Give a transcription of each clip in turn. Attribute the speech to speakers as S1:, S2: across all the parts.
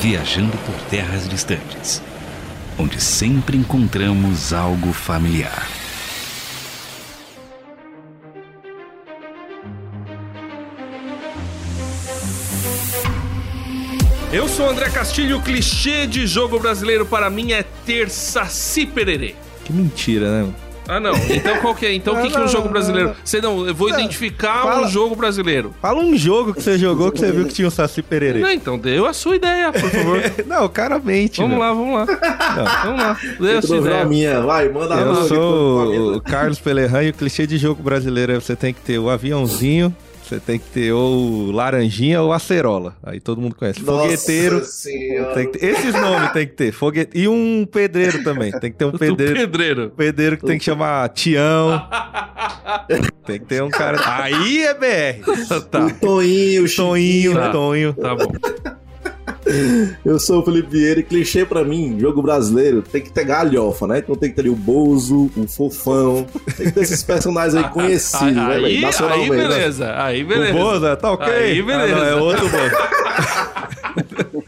S1: viajando por terras distantes, onde sempre encontramos algo familiar.
S2: Eu sou André Castilho, o clichê de jogo brasileiro para mim é ter saci pererê.
S3: Que mentira, né?
S2: Ah, não. Então qual que é? Então o que, que é um jogo brasileiro? Você não, eu vou
S3: Não,
S2: identificar
S3: fala-
S2: um jogo brasileiro.
S3: Fala um jogo que você jogou que você viu que tinha um Saci Pererê.
S2: Não, então deu a sua ideia, por favor.
S3: Não, claramente.
S2: Vamos
S3: velho.
S2: lá, vamos lá. Vamos lá. Dê a
S4: Eu
S2: sua
S4: vendo a
S2: ideia.
S4: minha, vai, manda a
S3: Eu sou o Carlos Pelerran e o clichê de jogo brasileiro é você tem que ter o aviãozinho, você tem que ter ou laranjinha ou acerola. Aí todo mundo conhece. Fogueteiro.
S4: Nossa
S3: que ter- esses nomes tem que ter. Foguete... E um pedreiro também. Tem que ter um pedreiro.
S2: pedreiro.
S3: Pedreiro que tem que chamar Tião. tem que ter um cara. Aí é BR.
S2: Tá,
S4: Toinho,
S3: Toinho,
S4: Chiquinho.
S2: Tá.
S3: Tonho.
S2: tá bom.
S4: Eu sou o Felipe Vieira e clichê pra mim, jogo brasileiro, tem que ter galhofa, né? Então tem que ter ali o Bozo, o Fofão, tem que ter esses personagens aí conhecidos, né,
S2: Aí,
S4: velho?
S2: aí
S4: Nacionalmente. né?
S2: beleza. Aí
S3: O
S2: beleza.
S3: Boza, tá ok?
S2: Aí, beleza.
S3: Ah, não, é outro Boza.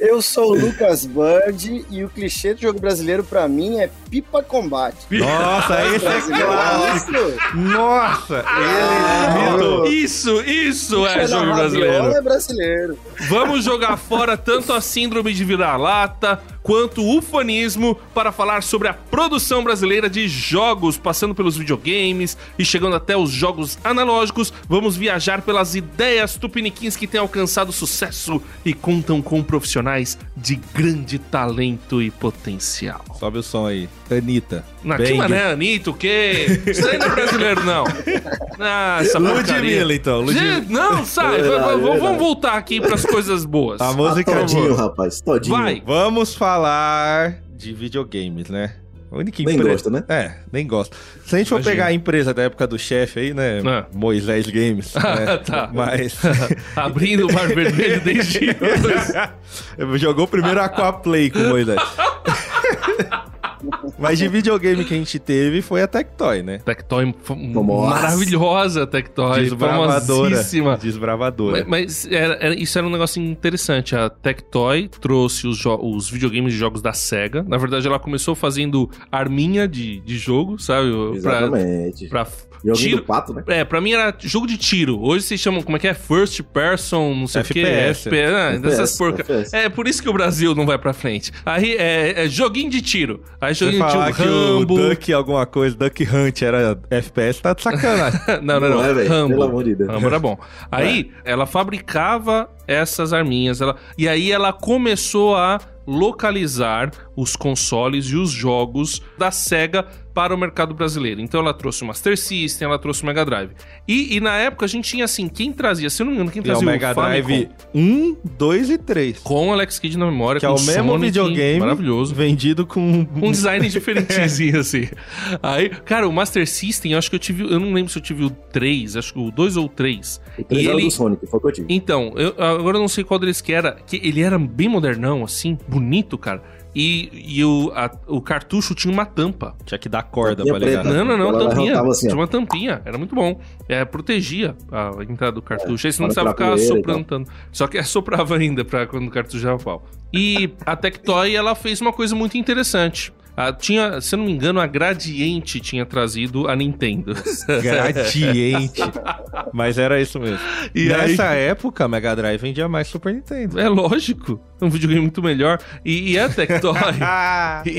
S5: Eu sou o Lucas Bird e o clichê do jogo brasileiro pra mim é Pipa Combate.
S3: Nossa, esse é clássico.
S5: Isso,
S3: Nossa,
S4: Ah.
S2: Isso, isso é
S5: Pela
S2: jogo brasileiro.
S5: é brasileiro.
S2: Vamos jogar fora tanto a síndrome de vira-lata quanto o ufanismo para falar sobre a produção brasileira de jogos, passando pelos videogames e chegando até os jogos analógicos. Vamos viajar pelas ideias tupiniquins que têm alcançado sucesso e contam com profissionais de grande talento e potencial.
S3: Sobe o som aí. Anitta.
S2: Na que
S3: Bang.
S2: mané, Anitta, o quê? Isso aí não é brasileiro, não. Ah, essa.
S3: Ludmilla, então. Ludmilla.
S2: Gente, não, sai. V-
S4: verdade.
S2: Vamos voltar aqui para as coisas boas.
S3: A
S4: Ah,
S3: música
S4: todinho, rapaz, todinho.
S2: Vai.
S3: Vamos falar de videogames, né? A única
S4: Nem
S3: empresa-
S4: gosta, né?
S3: É, nem gosta. Se a gente for
S2: Imagina.
S3: pegar a empresa da época do chefe aí, né?
S2: Ah.
S3: Moisés Games. né?
S2: Tá.
S3: Mas.
S2: Abrindo o mar vermelho desde.
S3: Jogou primeiro Aquaplay com o Moisés. Mas de videogame que a gente teve foi a Tectoy, né?
S2: Tectoy
S4: Nossa.
S2: maravilhosa, Tectoy.
S3: Desbravadora. Desbravadora.
S2: Mas, mas era- era- isso era um negócio interessante. A Tectoy trouxe os, os videogames de jogos da SEGA. Na verdade, ela começou fazendo arminha de, de jogo, sabe? Pra,
S4: Exatamente.
S2: pra
S4: Joguinho
S2: tiro.
S4: do pato, né?
S2: É, pra mim era jogo de tiro. Hoje vocês chamam, como é que é? First person, não sei o que.
S3: FPS.
S2: FPS. Ah, dessas
S4: FPS,
S2: porca.
S4: FPS.
S2: É por isso que o Brasil não vai pra frente. Aí é, é joguinho de tiro. Aí joguinho de
S3: falar que
S2: Rambo.
S3: o Duck alguma coisa, Duck Hunt era FPS, tá de sacanagem.
S2: não, não, não.
S4: Não é, velho?
S2: Rambo.
S4: Pelo amor de Deus.
S2: Rambo era bom. Aí ela fabricava essas arminhas. Ela... E aí ela começou a localizar os consoles e os jogos da SEGA para o mercado brasileiro. Então ela trouxe o Master System, ela trouxe o Mega Drive. E, e na época a gente tinha assim, quem trazia, se eu não me engano, quem
S3: E é o
S2: trazia
S3: Mega
S2: Famicom
S3: Drive 1, 2 e 3.
S2: com o Alex Kidd na memória,
S3: Que é o mesmo
S2: Sonic,
S3: videogame
S2: maravilhoso.
S3: vendido com
S2: Um design diferentezinho, assim. Aí, cara, o Master System, eu acho que eu tive. Eu não lembro se eu tive o 3, acho que o 2 ou o 3.
S4: O 3
S2: E
S4: era
S2: ele-
S4: do Sonic, foi o que eu tive.
S2: Então, eu, agora eu não sei qual deles que era, que ele era bem modernão, assim, bonito, cara. E, e o, a- o cartucho tinha uma tampa.
S3: Tinha que dar corda
S4: Tampinha
S3: pra ligar.
S4: preta.
S2: Não, não, não, tampinha.
S4: assim,
S2: tinha uma tampinha, era muito bom. É, protegia a entrada do cartucho. Aí você não precisava ficar soprando tanto. Só que assoprava ainda pra quando o cartucho dava pau. E a Tectoy, ela fez uma coisa muito interessante. Ah, tinha, se eu não me engano, a Gradiente tinha trazido a Nintendo.
S3: Gradiente. Mas era isso mesmo.
S2: E
S3: Nessa época, a Mega Drive vendia mais Super Nintendo.
S2: É lógico. Um videogame muito melhor. E, e a Tectoy. E, a, e-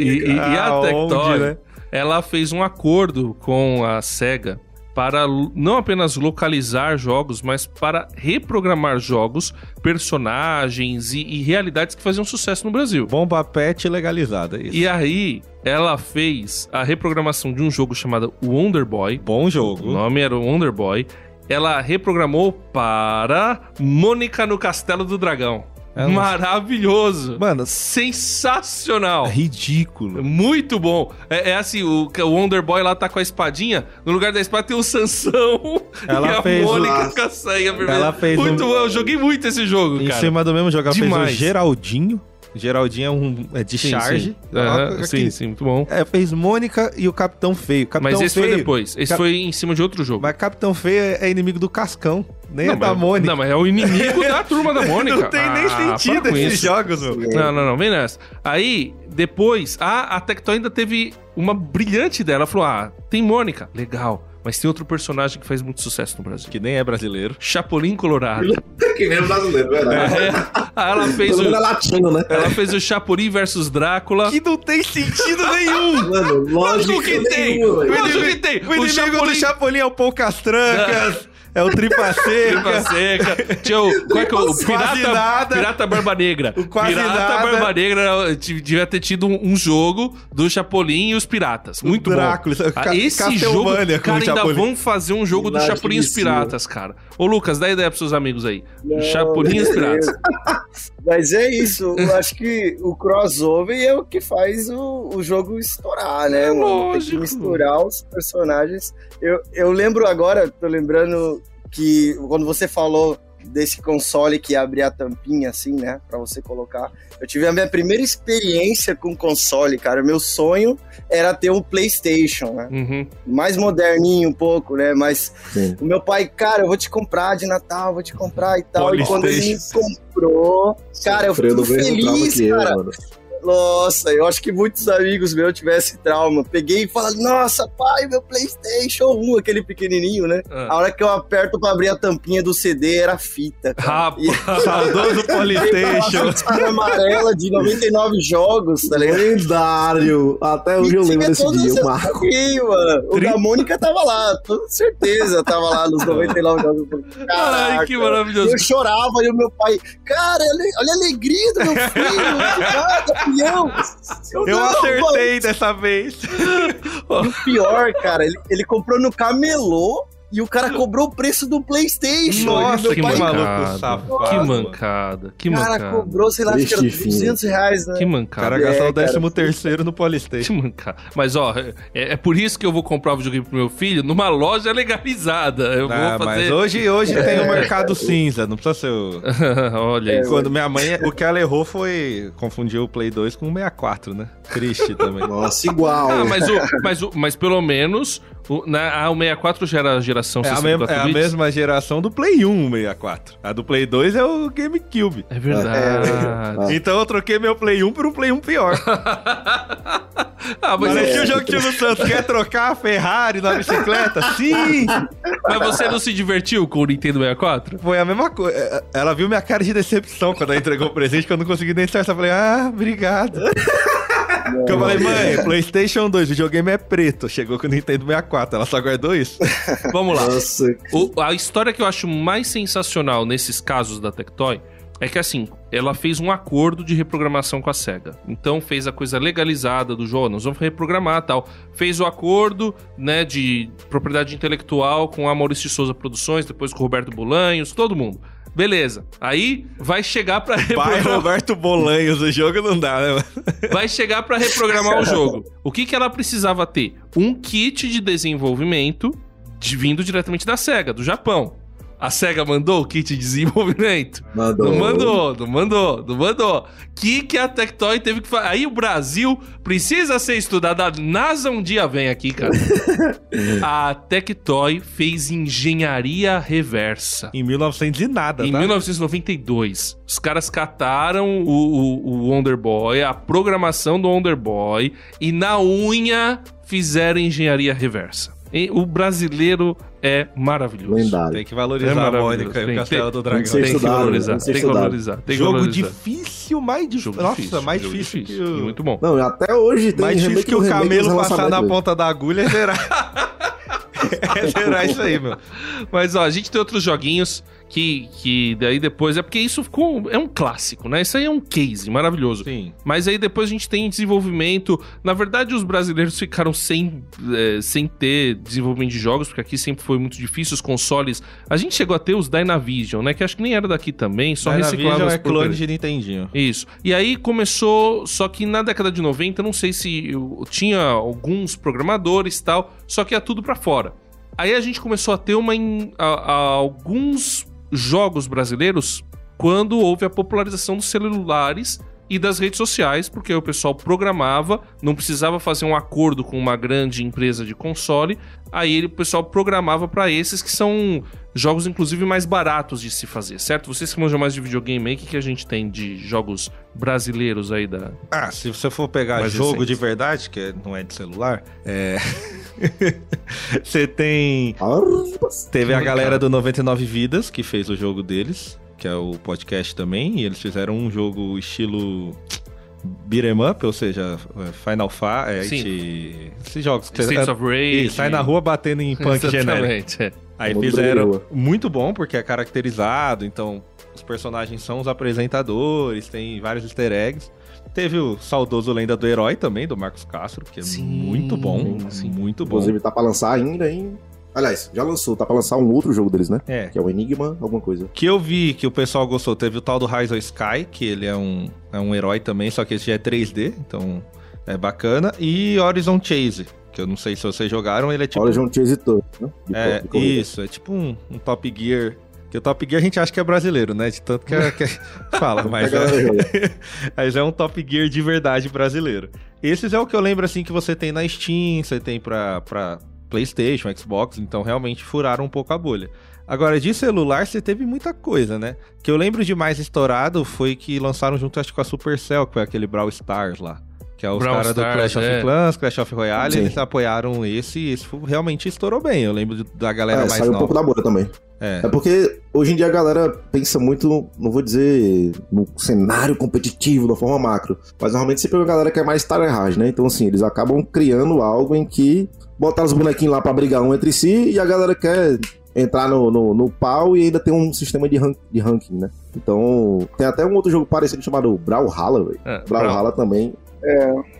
S2: e- e a Tectoy,
S3: né?
S2: ela fez um acordo com a SEGA para não apenas localizar jogos, mas para reprogramar jogos, personagens e, e realidades que faziam sucesso no Brasil.
S3: Bomba Pet legalizada. é Isso.
S2: E aí, ela fez a reprogramação de um jogo chamado Wonder Boy.
S3: Bom
S2: O
S3: jogo.
S2: nome era Wonder Boy. Ela reprogramou para Mônica no Castelo do Dragão.
S3: É, mas-
S2: Maravilhoso.
S3: Mano,
S2: Sensacional.
S3: ridículo.
S2: Muito bom. É, é assim, o, Wonder Boy lá tá com a espadinha. No lugar da espada tem o Sansão
S3: Ela
S2: e a
S3: fez
S2: Mônica
S4: o-
S2: com a saia vermelha.
S3: Ela fez
S2: muito
S3: um-
S2: bom. Eu joguei muito esse jogo,
S3: Em
S2: cara.
S3: cima do mesmo jogo, ela fez
S2: Demais.
S3: o Geraldinho. Geraldinho é um é de
S2: Sim,
S3: charge.
S2: Sim.
S3: Aqui.
S2: sim, sim, muito bom.
S3: É, fez Mônica e o Capitão Feio. Capitão
S2: Mas esse
S3: Feio,
S2: foi depois. Esse
S3: Cap-
S2: foi em cima de outro jogo.
S3: Mas Capitão Feio é é inimigo do Cascão. Nem
S2: Não,
S3: é da
S2: mas-
S3: Mônica.
S2: Não, mas é o inimigo da turma da Mônica.
S3: Não tem nem
S2: Ah,
S3: sentido
S2: para com
S3: esses
S2: isso.
S3: jogos, meu.
S2: Não, não, não, vem nessa. Aí, depois, a, a Tectoy ainda teve uma brilhante ideia. Ela falou: ah, tem Mônica, legal. Mas tem outro personagem que faz muito sucesso no Brasil.
S3: Que nem é brasileiro.
S2: Chapolin Colorado.
S4: Que nem o brasileiro, verdade.
S2: É, aí ela fez o,
S4: é latino, né?
S2: ela fez o Chapolin versus Drácula.
S3: Que não tem sentido nenhum.
S4: Mano, lógico
S2: Lógico que tem!
S4: nenhuma, velho.
S2: Lógico que tem!
S3: O inimigo do Chapolin é o Poucas Trancas, é o Tripa
S2: Tripa
S3: Seca.
S2: Seca. Tinha o. Qual é que é o Pirata,
S3: nada.
S2: Pirata Barba Negra.
S3: O quase
S2: Pirata
S3: nada.
S2: Barba Negra devia ter tido um, um jogo do Chapolin e os Piratas. Muito
S3: Drácula,
S2: bom.
S3: Ca-
S2: Ah, Esse jogo, cara,
S3: o
S2: ainda
S3: Chapolin.
S2: vão fazer um jogo do Chapolin e os. Piratas, cara. Ô, Lucas, dá ideia pros seus amigos aí.
S5: Não,
S2: Chapolin e os Piratas.
S5: Mas é isso, eu acho que o crossover é o que faz o, o jogo estourar, né?
S2: É
S5: mano? Tem
S2: lógico.
S5: que misturar os personagens. Eu, eu lembro agora, tô lembrando que quando você falou desse console que abria a tampinha assim, né, Pra você colocar. Eu tive a minha primeira experiência com console, cara. Meu sonho era ter um PlayStation, né?
S2: Uhum.
S5: Mais moderninho um pouco, né? Mas
S4: Sim.
S5: o meu pai, cara, eu vou te comprar de Natal, vou te comprar e tal. E quando ele me comprou, cara, eu
S4: trauma
S5: feliz,
S4: eu,
S5: cara.
S4: mano.
S5: Nossa, eu acho que muitos amigos meus tivessem trauma. Peguei e falei, nossa, pai, meu PlayStation 1, aquele pequenininho, né?
S2: Ah.
S5: A hora que eu aperto pra abrir a tampinha do CD era fita. E-
S2: Rapaz.
S3: Saudoso Polystation.
S5: Tinha amarela de 99 jogos, tá ligado?
S4: Lendário. Até hoje eu lembro desse dia, eu marco.
S5: Ih, mano. O da Mônica tava lá, com certeza tava lá nos 99 jogos.
S2: Ai,
S5: Caraca.
S2: que maravilhoso.
S5: Eu chorava e o meu pai, cara, olha, olha a alegria do meu filho,
S3: Eu
S5: não,
S3: acertei dessa vez.
S5: o pior, cara, ele, ele comprou no camelô e o cara cobrou o preço do Playstation.
S3: Nossa,
S5: meu
S2: que
S5: pai,
S3: maluco
S2: mancada.
S3: safado,
S2: Que mancada. Que
S5: o cara
S2: mancada.
S5: cobrou, sei lá, acho que era
S4: Triste fim.
S5: 200 reais, né?
S2: Que
S3: O
S2: mancada.
S3: cara gastou
S5: É,
S3: o décimo terceiro no
S2: Que
S3: Polystation.
S2: mancada. Mas, ó, é, é por isso que eu vou comprar o videogame pro meu filho numa loja legalizada. Eu
S3: Ah,
S2: vou
S3: mas
S2: fazer.
S3: hoje, hoje tem o mercado cinza, não precisa ser o...
S2: Olha
S5: É.
S3: Quando minha mãe, o que ela errou foi confundir o Play 2 com o 64, né? Triste também.
S4: Nossa, igual.
S2: Ah, mas, o, mas, o, mas pelo menos o, na, a, o 64 já era a geração
S3: É a,
S2: 64
S3: mesma, é a mesma geração do Play 1, o 64. A do Play 2 é o GameCube.
S2: É verdade.
S4: É.
S3: Então eu troquei meu Play 1 por um Play 1 pior.
S2: ah, mas, é-
S3: o jogo que tinha no Santos. Quer trocar a Ferrari na bicicleta? Sim!
S2: mas você não se divertiu com o Nintendo 64?
S3: Foi a mesma coisa. Ela viu minha cara de decepção quando ela entregou o presente, que eu não consegui nem certo. Eu falei, ah, obrigado. Que eu falei, mãe, PlayStation 2, o videogame é preto. Chegou com o Nintendo 64, ela só guardou isso.
S2: Vamos lá.
S4: Nossa,
S2: O- a história que eu acho mais sensacional nesses casos da Tectoy é que assim, ela fez um acordo de reprogramação com a SEGA. Então fez a coisa legalizada do jogo, nós vamos reprogramar tal. Fez o acordo, né, de propriedade intelectual com a Maurício de Souza Produções, depois com o Roberto Bolanhos, todo mundo. Beleza. Aí vai chegar pra
S3: Pai
S2: reprogramar.
S3: Roberto Bolanhos, o jogo não dá, né,
S2: vai chegar pra reprogramar o jogo. O que, que ela precisava ter? Um kit de desenvolvimento de- vindo diretamente da SEGA, do Japão. A SEGA mandou o kit de desenvolvimento?
S4: mandou.
S2: Não mandou, não mandou, não mandou. Que que a Tectoy teve que fazer? Aí o Brasil precisa ser estudado. A NASA um dia vem aqui, cara. a Tectoy fez engenharia reversa.
S3: Em 1900 e nada,
S2: Em
S3: tá?
S2: 1992, os caras cataram o, o, o Wonder Boy, a programação do Wonder Boy, e na unha fizeram engenharia reversa. E o brasileiro é maravilhoso.
S4: Lendário.
S3: Tem que
S2: É
S3: valorizar a
S2: maravilhoso.
S3: Mônica e
S2: Tem-
S3: o Castelo
S2: tem-
S3: do
S4: tem que
S3: Dragão.
S4: ser
S2: Tem que valorizar,
S4: tem que
S2: tem valorizar, tem que
S3: Jogo
S2: valorizar.
S3: difícil, mais difícil.
S2: Jogo
S3: Nossa,
S2: difícil,
S3: mais difícil, que
S2: e
S3: o...
S2: muito bom.
S4: Não, até hoje tem
S3: Mais difícil que o camelo passar na ponta da agulha é zerar. é zerar isso aí, meu.
S2: Mas ó, a gente tem outros joguinhos que, que daí depois. É porque isso ficou. É um clássico, né? Isso aí é um case maravilhoso.
S3: Sim.
S2: Mas aí depois a gente tem desenvolvimento. Na verdade, os brasileiros ficaram sem, eh, sem ter desenvolvimento de jogos, porque aqui sempre foi muito difícil. Os consoles. A gente chegou a ter os Dynavision, né? Que acho que nem era daqui também, só reciclava
S3: Dynavision é clone de Nintendinho.
S2: Isso. E aí começou, só que na década de 90, não sei se tinha alguns programadores e tal, só que ia tudo pra fora. Aí a gente começou a ter uma a- a- alguns jogos brasileiros quando houve a popularização dos celulares e das redes sociais, porque o pessoal programava, não precisava fazer um acordo com uma grande empresa de console, aí ele, o pessoal programava para esses que são jogos inclusive mais baratos de se fazer, certo? Vocês que manjam mais de videogame aí, o que, que a gente tem de jogos brasileiros aí da...
S3: Ah, se você for pegar
S2: Mais
S3: jogo
S2: recente.
S3: de verdade, que não é de celular, é. você tem. Teve a galera do 99 Vidas que fez o jogo deles, que é o podcast também, e eles fizeram um jogo estilo beat'em up, ou seja, Final Fight,
S2: Sim.
S3: esses jogos que
S2: States
S3: você
S2: of Rage.
S3: Ih, sai na rua batendo em punk genérico.
S2: Exatamente, é.
S3: Aí fizeram muito bom, porque é caracterizado, então os personagens são os apresentadores, tem vários easter eggs. Teve o saudoso Lenda do Herói também, do Marcos Castro, que é
S2: Sim,
S3: muito bom,
S2: sim.
S3: muito bom.
S4: Inclusive, tá pra lançar ainda, hein? Aliás, já lançou, tá pra lançar um outro jogo deles, né?
S3: É,
S4: Que é o Enigma, alguma coisa.
S3: que eu vi que o pessoal gostou, teve o tal do Rise of Sky, que ele é um, é um herói também, só que esse já é 3D, então é bacana. E Horizon Chase, que eu não sei se vocês jogaram, ele é tipo...
S4: John Chase Tour, né? De
S3: É,
S4: de
S3: isso, é tipo um, um Top Gear. Que o Top Gear a gente acha que é brasileiro, né? De tanto que, é, que é- fala,
S4: A
S3: mas é, mas é um Top Gear de verdade brasileiro. Esses é o que eu lembro assim que você tem na Steam, você tem pra, pra PlayStation, Xbox, então realmente furaram um pouco a bolha. Agora, de celular, você teve muita coisa, né? Que eu lembro de mais estourado foi que lançaram junto, acho com a Supercell, que foi aquele Brawl Stars lá. Que é os
S2: Brawl
S3: caras do Clash
S2: é.
S3: of Clans, Clash of Royale,
S4: Sim.
S3: eles apoiaram esse e esse realmente estourou bem. Eu lembro da galera
S4: É,
S3: mais
S4: saiu um
S3: nova.
S4: pouco da bolha também.
S3: É.
S4: É porque hoje em dia a galera pensa muito, não vou dizer no cenário competitivo, da forma macro, mas normalmente você pega uma galera que é mais tararragem, né? Então, assim, eles acabam criando algo em que botaram os bonequinhos lá pra brigar um entre si e a galera quer entrar no, no, no pau e ainda tem um sistema de, rank, de ranking, né? Então, tem até um outro jogo parecido chamado Brawlhalla, velho.
S2: É,
S4: Brawlhalla também,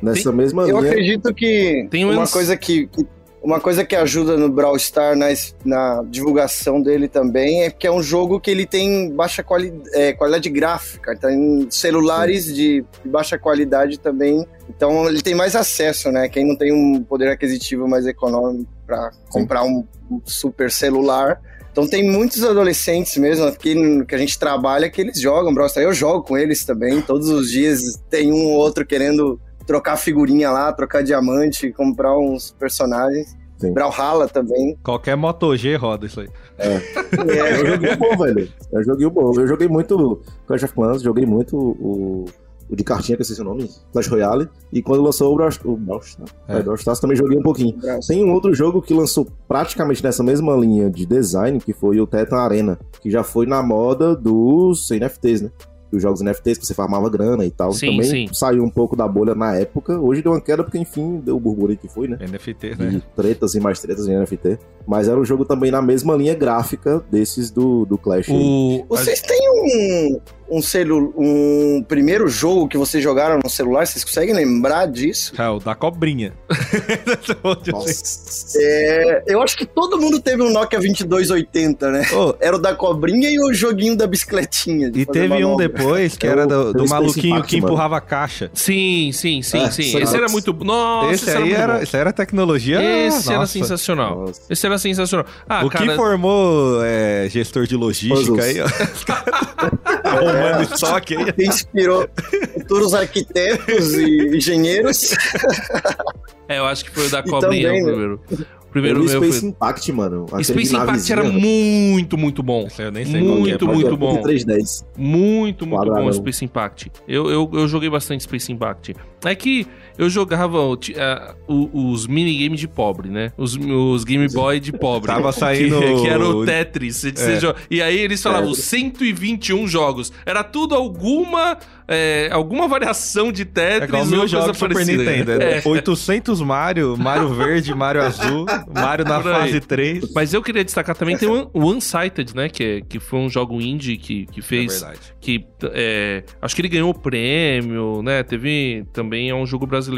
S4: nessa mesma
S5: Eu
S4: linha.
S5: acredito que
S2: Tem um
S5: uma
S2: uns-
S5: coisa que, que- uma coisa que ajuda no Brawl Star na, na divulgação dele também é que é um jogo que ele tem baixa quali é, qualidade gráfica, tem celulares de, de baixa qualidade também, então ele tem mais acesso, né? Quem não tem um poder aquisitivo mais econômico para comprar um, um super celular. Então tem muitos adolescentes mesmo aqui que a gente trabalha que eles jogam Brawl Stars. Eu jogo com eles também. Todos os dias tem um ou outro querendo trocar figurinha lá, trocar diamante, comprar uns personagens.
S4: Sim.
S5: Brawlhalla também.
S3: Qualquer Moto G roda isso aí.
S4: É um joguinho bom, velho. É um joguinho bom. Eu joguei muito Clash of Clans, joguei muito o, o de cartinha, que eu esqueci o nome, Clash Royale. E quando lançou o Brawl, o Brawl Stars,
S3: É.
S4: é. Brawl Stars também joguei um pouquinho. Tem um outro jogo que lançou praticamente nessa mesma linha de design, que foi o Tetan Arena, que já foi na moda dos NFTs, né? Dos jogos NFTs que você farmava grana e tal.
S2: Sim,
S4: também
S2: sim.
S4: saiu um pouco da bolha na época. Hoje deu uma queda porque, enfim, deu o burburinho que foi, né?
S3: NFT, né?
S4: tretas e mais tretas em NFT. Mas era um jogo também na mesma linha gráfica desses do, do Clash. aí.
S2: O...
S5: Vocês têm um, um, celu um primeiro jogo que vocês jogaram no celular? Vocês conseguem lembrar disso?
S3: É, o da cobrinha.
S4: Nossa.
S5: É, eu acho que todo mundo teve um Nokia 2280, né?
S3: Ô,
S5: Era o da cobrinha e o joguinho da bicicletinha.
S3: e teve um
S5: manobra.
S3: Depois que
S4: É
S3: era do,
S4: é
S3: do maluquinho que empurrava a caixa.
S2: Sim, sim, sim,
S4: É,
S2: sim. Esse
S4: era-
S2: era muito... Nossa,
S3: esse
S2: esse era
S3: aí
S2: muito
S3: era,
S2: bom.
S3: esse era tecnologia.
S2: Esse era
S3: nossa.
S2: sensacional.
S4: Nossa.
S2: Esse era sensacional. Ah,
S3: o
S2: cara...
S3: que formou é, gestor de logística
S4: Puzzles.
S3: aí, ó. Os caras Arrumando estoque aí.
S5: que inspirou futuros arquitetos e engenheiros.
S2: É, eu acho que foi o da cobrinha
S5: também,
S2: o
S5: né?
S2: Primeiro. O meu
S4: Space
S2: foi...
S4: Impact, mano. Aquele
S2: Space Impact era muito, muito bom.
S3: Eu nem sei qual que é,
S2: Muito, muito bom.
S4: 310.
S2: Muito, muito bom Space Impact. Eu, eu, eu joguei bastante Space Impact. É que eu jogava o- o- os minigames de pobre, né? Os, os Game Boy de pobre.
S3: Tava saindo-
S2: Que, que era o Tetris.
S3: É.
S2: jo- E aí eles falavam
S4: É.
S2: 121 jogos. Era tudo alguma, é, alguma variação de
S3: É
S2: Tetris
S3: igual
S2: ou coisa
S3: jogos Super
S2: parecida.
S3: Nintendo.
S2: É.
S3: É. 800 Mario, Mario Verde, Mario Azul, Mario na fase 3.
S2: Mas eu queria destacar também tem o Unsighted, né? Que, é- que foi um jogo indie que, que
S3: É
S2: fez
S3: verdade.
S2: que é, acho que ele ganhou o prêmio, né? Teve também é um jogo brasileiro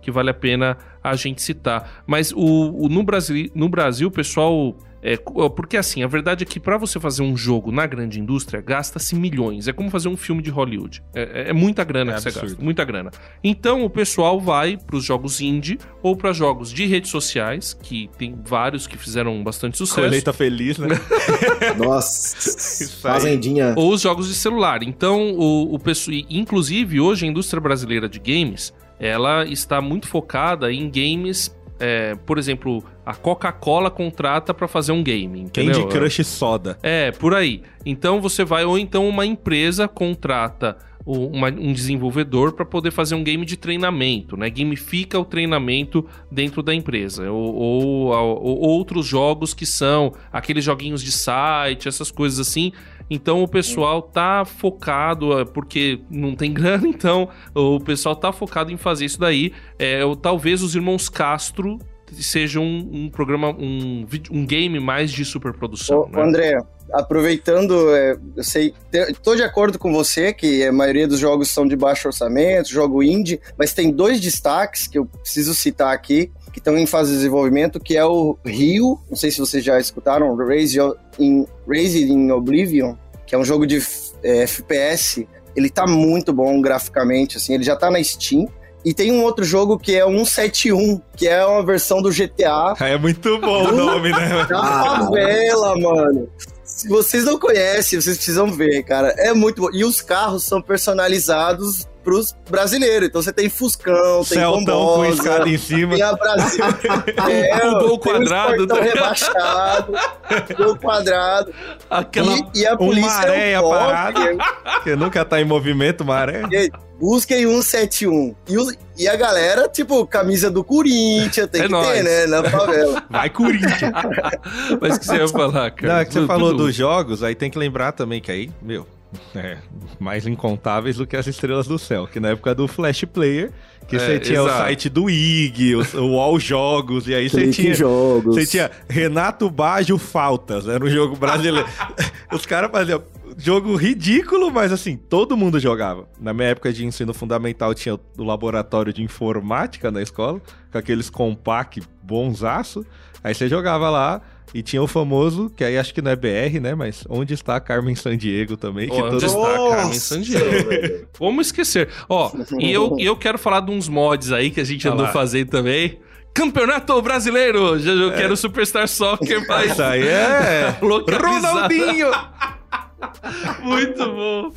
S2: que vale a pena a gente citar. Mas o, o- no, Brasil, no Brasil, o pessoal É, porque assim, a verdade é que pra você fazer um jogo na grande indústria, gasta-se milhões. É como fazer um filme de Hollywood. É, é- é muita grana
S3: É
S2: que você
S3: absurdo.
S2: gasta. Muita grana. Então o pessoal vai pros jogos indie ou pra jogos de redes sociais, que tem vários que fizeram bastante sucesso.
S3: Colheita feliz, né?
S4: Nossa, fazendinha.
S2: Ou os jogos de celular. Então, o, o pessoal. Inclusive, hoje a indústria brasileira de games ela está muito focada em games. é, por exemplo, a Coca-Cola contrata pra fazer um game. Entendeu?
S3: Candy Crush Soda.
S2: É, por aí. Então você vai, ou então uma empresa contrata uma- um desenvolvedor para poder fazer um game de treinamento, né? Gamifica o treinamento dentro da empresa. Ou, ou- ou outros jogos que são aqueles joguinhos de site, essas coisas assim. Então o pessoal tá focado, é, porque não tem grana, então o pessoal tá focado em fazer isso daí. É, ou talvez os irmãos Castro seja um, um programa, um, um game mais de superprodução.
S5: Ô,
S2: né?
S5: André, aproveitando, é, eu sei, estou de acordo com você que a maioria dos jogos são de baixo orçamento, jogo indie, mas tem dois destaques que eu preciso citar aqui, que estão em fase de desenvolvimento, que é o Rio, não sei se vocês já escutaram, Raised in, in Oblivion, que é um jogo de é, FPS, ele tá muito bom graficamente, assim, ele já tá na Steam, e tem um outro jogo que é o 171, que é uma versão do GTA,
S3: É muito bom o nome, né?
S5: da
S4: Ah.
S5: favela, mano. Se vocês não conhecem, vocês precisam ver, cara. É muito bom. E os carros são personalizados pros brasileiros. Então você tem Fuscão, tem
S3: Celtão com escada em cima.
S5: tem a Brasil. é,
S2: O gol
S5: tem
S2: quadrado,
S5: Um esportão
S2: né?
S5: rebaixado, gol quadrado.
S2: Aquela.
S5: E, e a polícia
S3: maré
S5: é um forte,
S3: Que nunca tá em movimento, maré.
S5: Busquem 171. E, os- e a galera, tipo, camisa do Corinthians, tem
S2: É
S5: que
S2: nóis.
S5: ter, né? Na favela.
S3: Vai, Corinthians.
S2: Mas o que você ia falar, cara?
S3: Não, é que você
S2: Tudo-
S3: falou
S2: tudo-
S3: dos jogos, aí tem que lembrar também que aí, meu, é mais incontáveis do que as estrelas do céu. Que na época do Flash Player, que
S2: É,
S3: você tinha
S2: exato.
S3: o site do IG, o, o All Jogos, e aí você tinha.
S4: jogos.
S3: Você tinha Renato Baggio Faltas, era um jogo brasileiro. Os caras faziam jogo ridículo, mas assim, todo mundo jogava. Na minha época de ensino fundamental tinha o o laboratório de informática na escola, com aqueles compact bonsaço. Aí você jogava lá e tinha o famoso, que aí acho que não é BR, né? Mas onde está Carmen Sandiego também, que
S2: Ó, onde
S3: todo...
S2: está Carmen
S4: Nossa,
S2: Sandiego? Vamos esquecer. Ó, e eu, eu quero falar de uns mods aí que a gente
S3: Olha
S2: andou
S3: lá.
S2: fazendo também. Campeonato Brasileiro! Já eu quero Superstar Soccer, mas
S3: Isso aí é... Ronaldinho!
S2: Muito bom.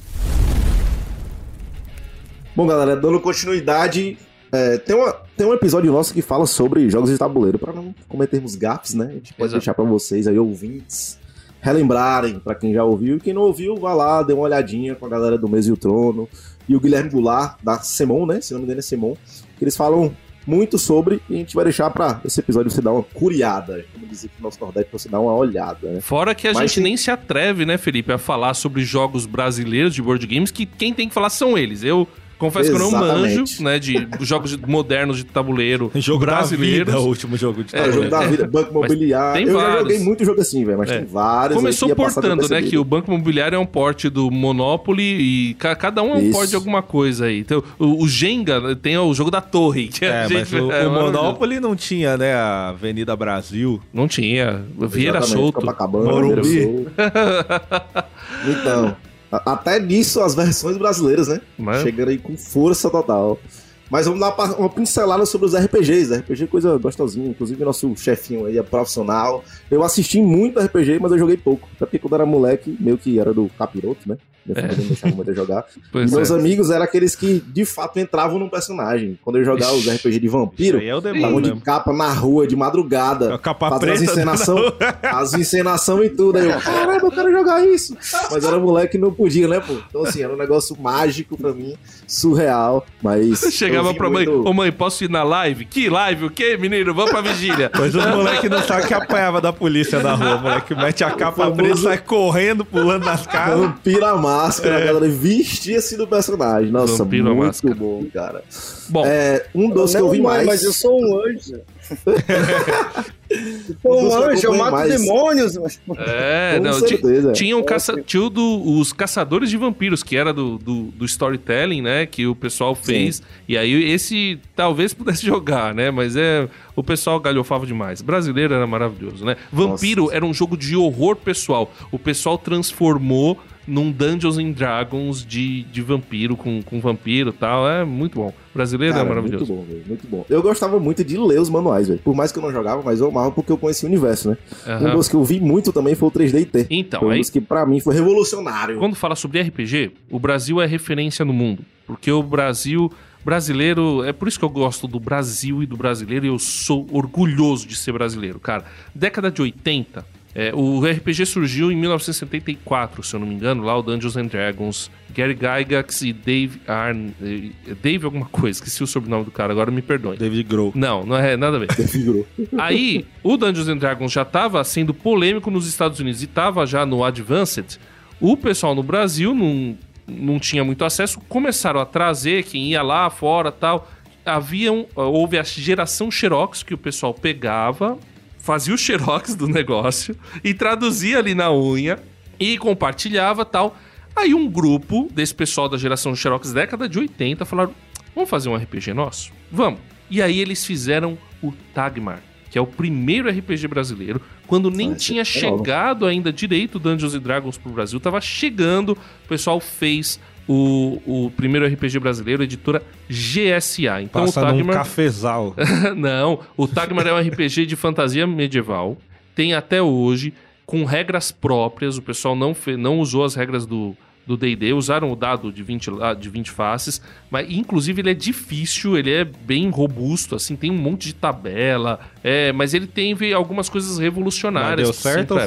S4: Bom, galera, dando continuidade, é, tem, uma, tem um episódio nosso que fala sobre jogos de tabuleiro, para não cometermos gafes, né? A gente pode
S2: Exato.
S4: deixar para vocês aí, ouvintes, relembrarem, para quem já ouviu. E quem não ouviu, vá lá, dê uma olhadinha com a galera do Mês e o Trono. E o Guilherme Goulart, da Semon, né? Se não me engano é Semon. Que eles falam muito sobre e a gente vai deixar para esse episódio você dar uma curiada. Como dizer que no nosso Nordeste, você dar uma olhada, né?
S2: Fora que a
S4: Mas
S2: gente
S4: tem-
S2: nem se atreve, né, Felipe, a falar sobre jogos brasileiros de board games, que quem tem que falar são eles. Eu confesso que eu não
S4: Exatamente.
S2: manjo, né, de jogos de- modernos de tabuleiro
S3: Jogo vida, o último jogo de
S2: É,
S4: É, jogo
S3: tabuleiro.
S4: da vida, Banco
S2: Mas
S4: Imobiliário.
S2: tem
S4: Eu já
S2: vários.
S4: joguei muito jogo assim, velho, mas
S2: É.
S4: tem vários.
S2: Começou portando, né, que o Banco Imobiliário é um porte do Monopoly e ca- cada um é um porte de alguma coisa aí. Então, o, o Jenga né, tem o jogo da torre. Que a
S3: É, mas
S2: gente-
S3: o,
S2: é,
S3: o. Monopoly não tinha, né, a Avenida Brasil.
S2: Não tinha. Vieira
S4: Exatamente,
S2: solto.
S3: Morumbi.
S4: Então, até nisso as versões brasileiras, né?
S2: Mas-
S4: Chegando aí com força total. Mas vamos dar uma pincelada sobre os RPGs. RPG é coisa gostosinha. Inclusive, nosso chefinho aí é profissional. Eu assisti muito RPG, mas eu joguei pouco. Até porque quando era moleque, meio que era do capiroto, né? Minha família não deixava muito eu jogar.
S2: Pois
S4: e meus
S2: é.
S4: amigos eram aqueles que, de fato, entravam num personagem. Quando eu jogava os RPG de vampiro,
S3: é
S4: estavam de capa na rua, de madrugada.
S3: A capa
S4: Fazendo as encenação, as encenação e tudo. Aí eu, caramba, eu quero jogar isso. Mas era moleque e não podia, né, pô? Então, assim, era um negócio mágico pra mim, surreal. Mas.
S2: Chegava pra mãe,
S4: muito-
S2: ô mãe, posso ir na live? Que live? O quê, menino? Vamos pra vigília.
S3: Mas os moleques não sabem que apanhava da polícia na rua. Moleque mete a capa
S4: famoso-
S3: preta, sai correndo, pulando nas casas.
S4: Vampira máscara, a galera vestia-se do personagem. Nossa,
S2: Vampiro
S4: muito
S2: máscara.
S4: bom, cara.
S2: Bom,
S4: É, um dos que eu vi
S5: mãe,
S4: mais.
S5: Mas eu sou um anjo. Pô, um anjo, eu
S4: acompanha
S5: mato
S4: mais.
S5: demônios.
S2: É,
S4: Com
S2: não,
S4: certeza.
S2: tinha um caça, tinha o do, os caçadores de vampiros, que era do, do, do storytelling, né? Que o pessoal fez. E aí esse talvez pudesse jogar, né? Mas é. O pessoal galhofava demais. Brasileiro era maravilhoso, né? Vampiro
S4: Nossa.
S2: era um jogo de horror pessoal. O pessoal transformou num Dungeons and Dragons de, de vampiro, com, com vampiro e tal. É muito bom. Brasileiro
S4: Cara,
S2: é maravilhoso.
S4: Muito bom, velho. Muito bom. Eu gostava muito de ler os manuais, velho. Por mais que eu não jogava, mas eu amava porque eu conhecia o universo, né?
S2: Aham.
S4: Um dos que eu vi muito também foi o 3D
S2: Então,
S4: foi um
S2: aí
S4: dos que pra mim foi revolucionário.
S2: Quando fala sobre RPG, o Brasil é referência no mundo. Porque o Brasil. Brasileiro. É por isso que eu gosto do Brasil e do brasileiro e eu sou orgulhoso de ser brasileiro, cara. Década de 80. É, o RPG surgiu em 1974, se eu não me engano, lá o Dungeons and Dragons. Gary Gygax e Dave Arn. Dave alguma coisa, esqueci o sobrenome do cara, agora me perdoe.
S3: David Grohl.
S2: Não, não é nada a ver.
S4: Figurou.
S2: Aí, o Dungeons and Dragons já estava sendo polêmico nos Estados Unidos e estava já no Advanced. O pessoal no Brasil não, não tinha muito acesso, começaram a trazer quem ia lá fora tal. Haviam, houve a geração Xerox que o pessoal pegava, fazia o Xerox do negócio e traduzia ali na unha e compartilhava tal. Aí um grupo desse pessoal da geração Xerox década de 80 falaram: vamos fazer um RPG nosso? Vamos. E aí eles fizeram o Tagmar, que é o primeiro RPG brasileiro, quando nem tinha
S4: é
S2: chegado ainda direito Dungeons and Dragons pro Brasil, tava chegando, o pessoal fez o, o primeiro RPG brasileiro, editora GSA. Então
S3: Passa
S2: o
S3: num
S2: Tagmar...
S3: cafezal.
S2: Não, o Tagmar é um RPG de fantasia medieval. Tem até hoje, com regras próprias. O pessoal não, fe- não usou as regras do do D&D, usaram o dado de 20, la- de 20 faces, mas inclusive ele é difícil, ele é bem robusto, assim, tem um monte de tabela, é, mas ele tem algumas coisas
S3: Mas
S2: revolucionárias.
S3: deu certo ou
S2: é.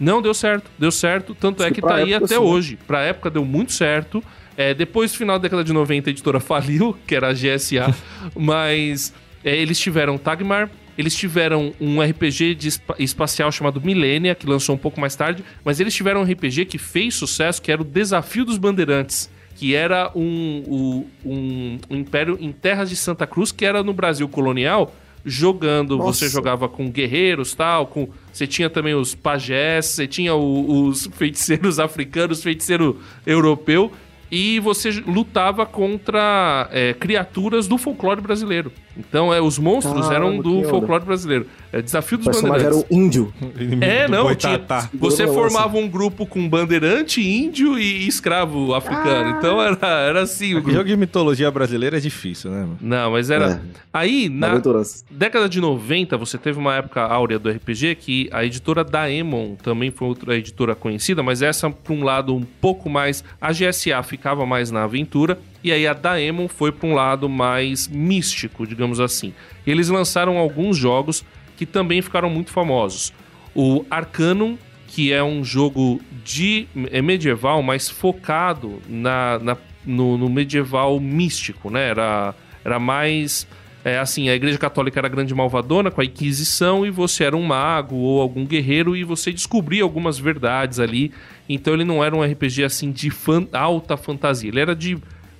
S2: Não, deu certo, deu certo. Tanto é que tá aí até
S4: sim, né?
S2: hoje. Pra época deu muito certo. É, depois, final da década de 90, a editora faliu, que era a GSA. mas é, eles tiveram Tagmar, eles tiveram um RPG de espa- espacial chamado Millennia, que lançou um pouco mais tarde. Mas eles tiveram um RPG que fez sucesso, que era o Desafio dos Bandeirantes. Que era um, um, um império em terras de Santa Cruz, que era no Brasil colonial, jogando.
S4: Nossa.
S2: Você jogava com guerreiros tal, com. Você tinha também os pajés, você tinha o- os feiticeiros africanos, feiticeiro europeu. E você lutava contra é, criaturas do folclore brasileiro. Então, é, os monstros
S4: Caramba,
S2: eram do folclore brasileiro. É Desafio dos
S4: era
S2: Bandeirantes.
S4: o índio.
S2: É,
S3: do
S2: não, tinha, você formava um grupo com bandeirante, índio e escravo africano. Então era, era assim o
S3: Jogo de mitologia brasileira é difícil, né, mano?
S2: Não, mas era.
S4: É.
S2: Aí, na,
S4: Aventurança.
S2: década de 90, você teve uma época áurea do RPG que a editora Daemon também foi outra editora conhecida, mas essa, por um lado, um pouco mais. A GSA ficava mais na aventura, e aí a Daemon foi para um lado mais místico, digamos assim. Eles lançaram alguns jogos que também ficaram muito famosos. O Arcanum, que é um jogo de é medieval, mas focado na, na- no, no medieval místico, né? Era, era mais. É assim, a Igreja Católica era grande malvadona com a Inquisição e você era um mago ou algum guerreiro e você descobria algumas verdades ali. Então ele não era um RPG assim de fan- alta fantasia, ele era de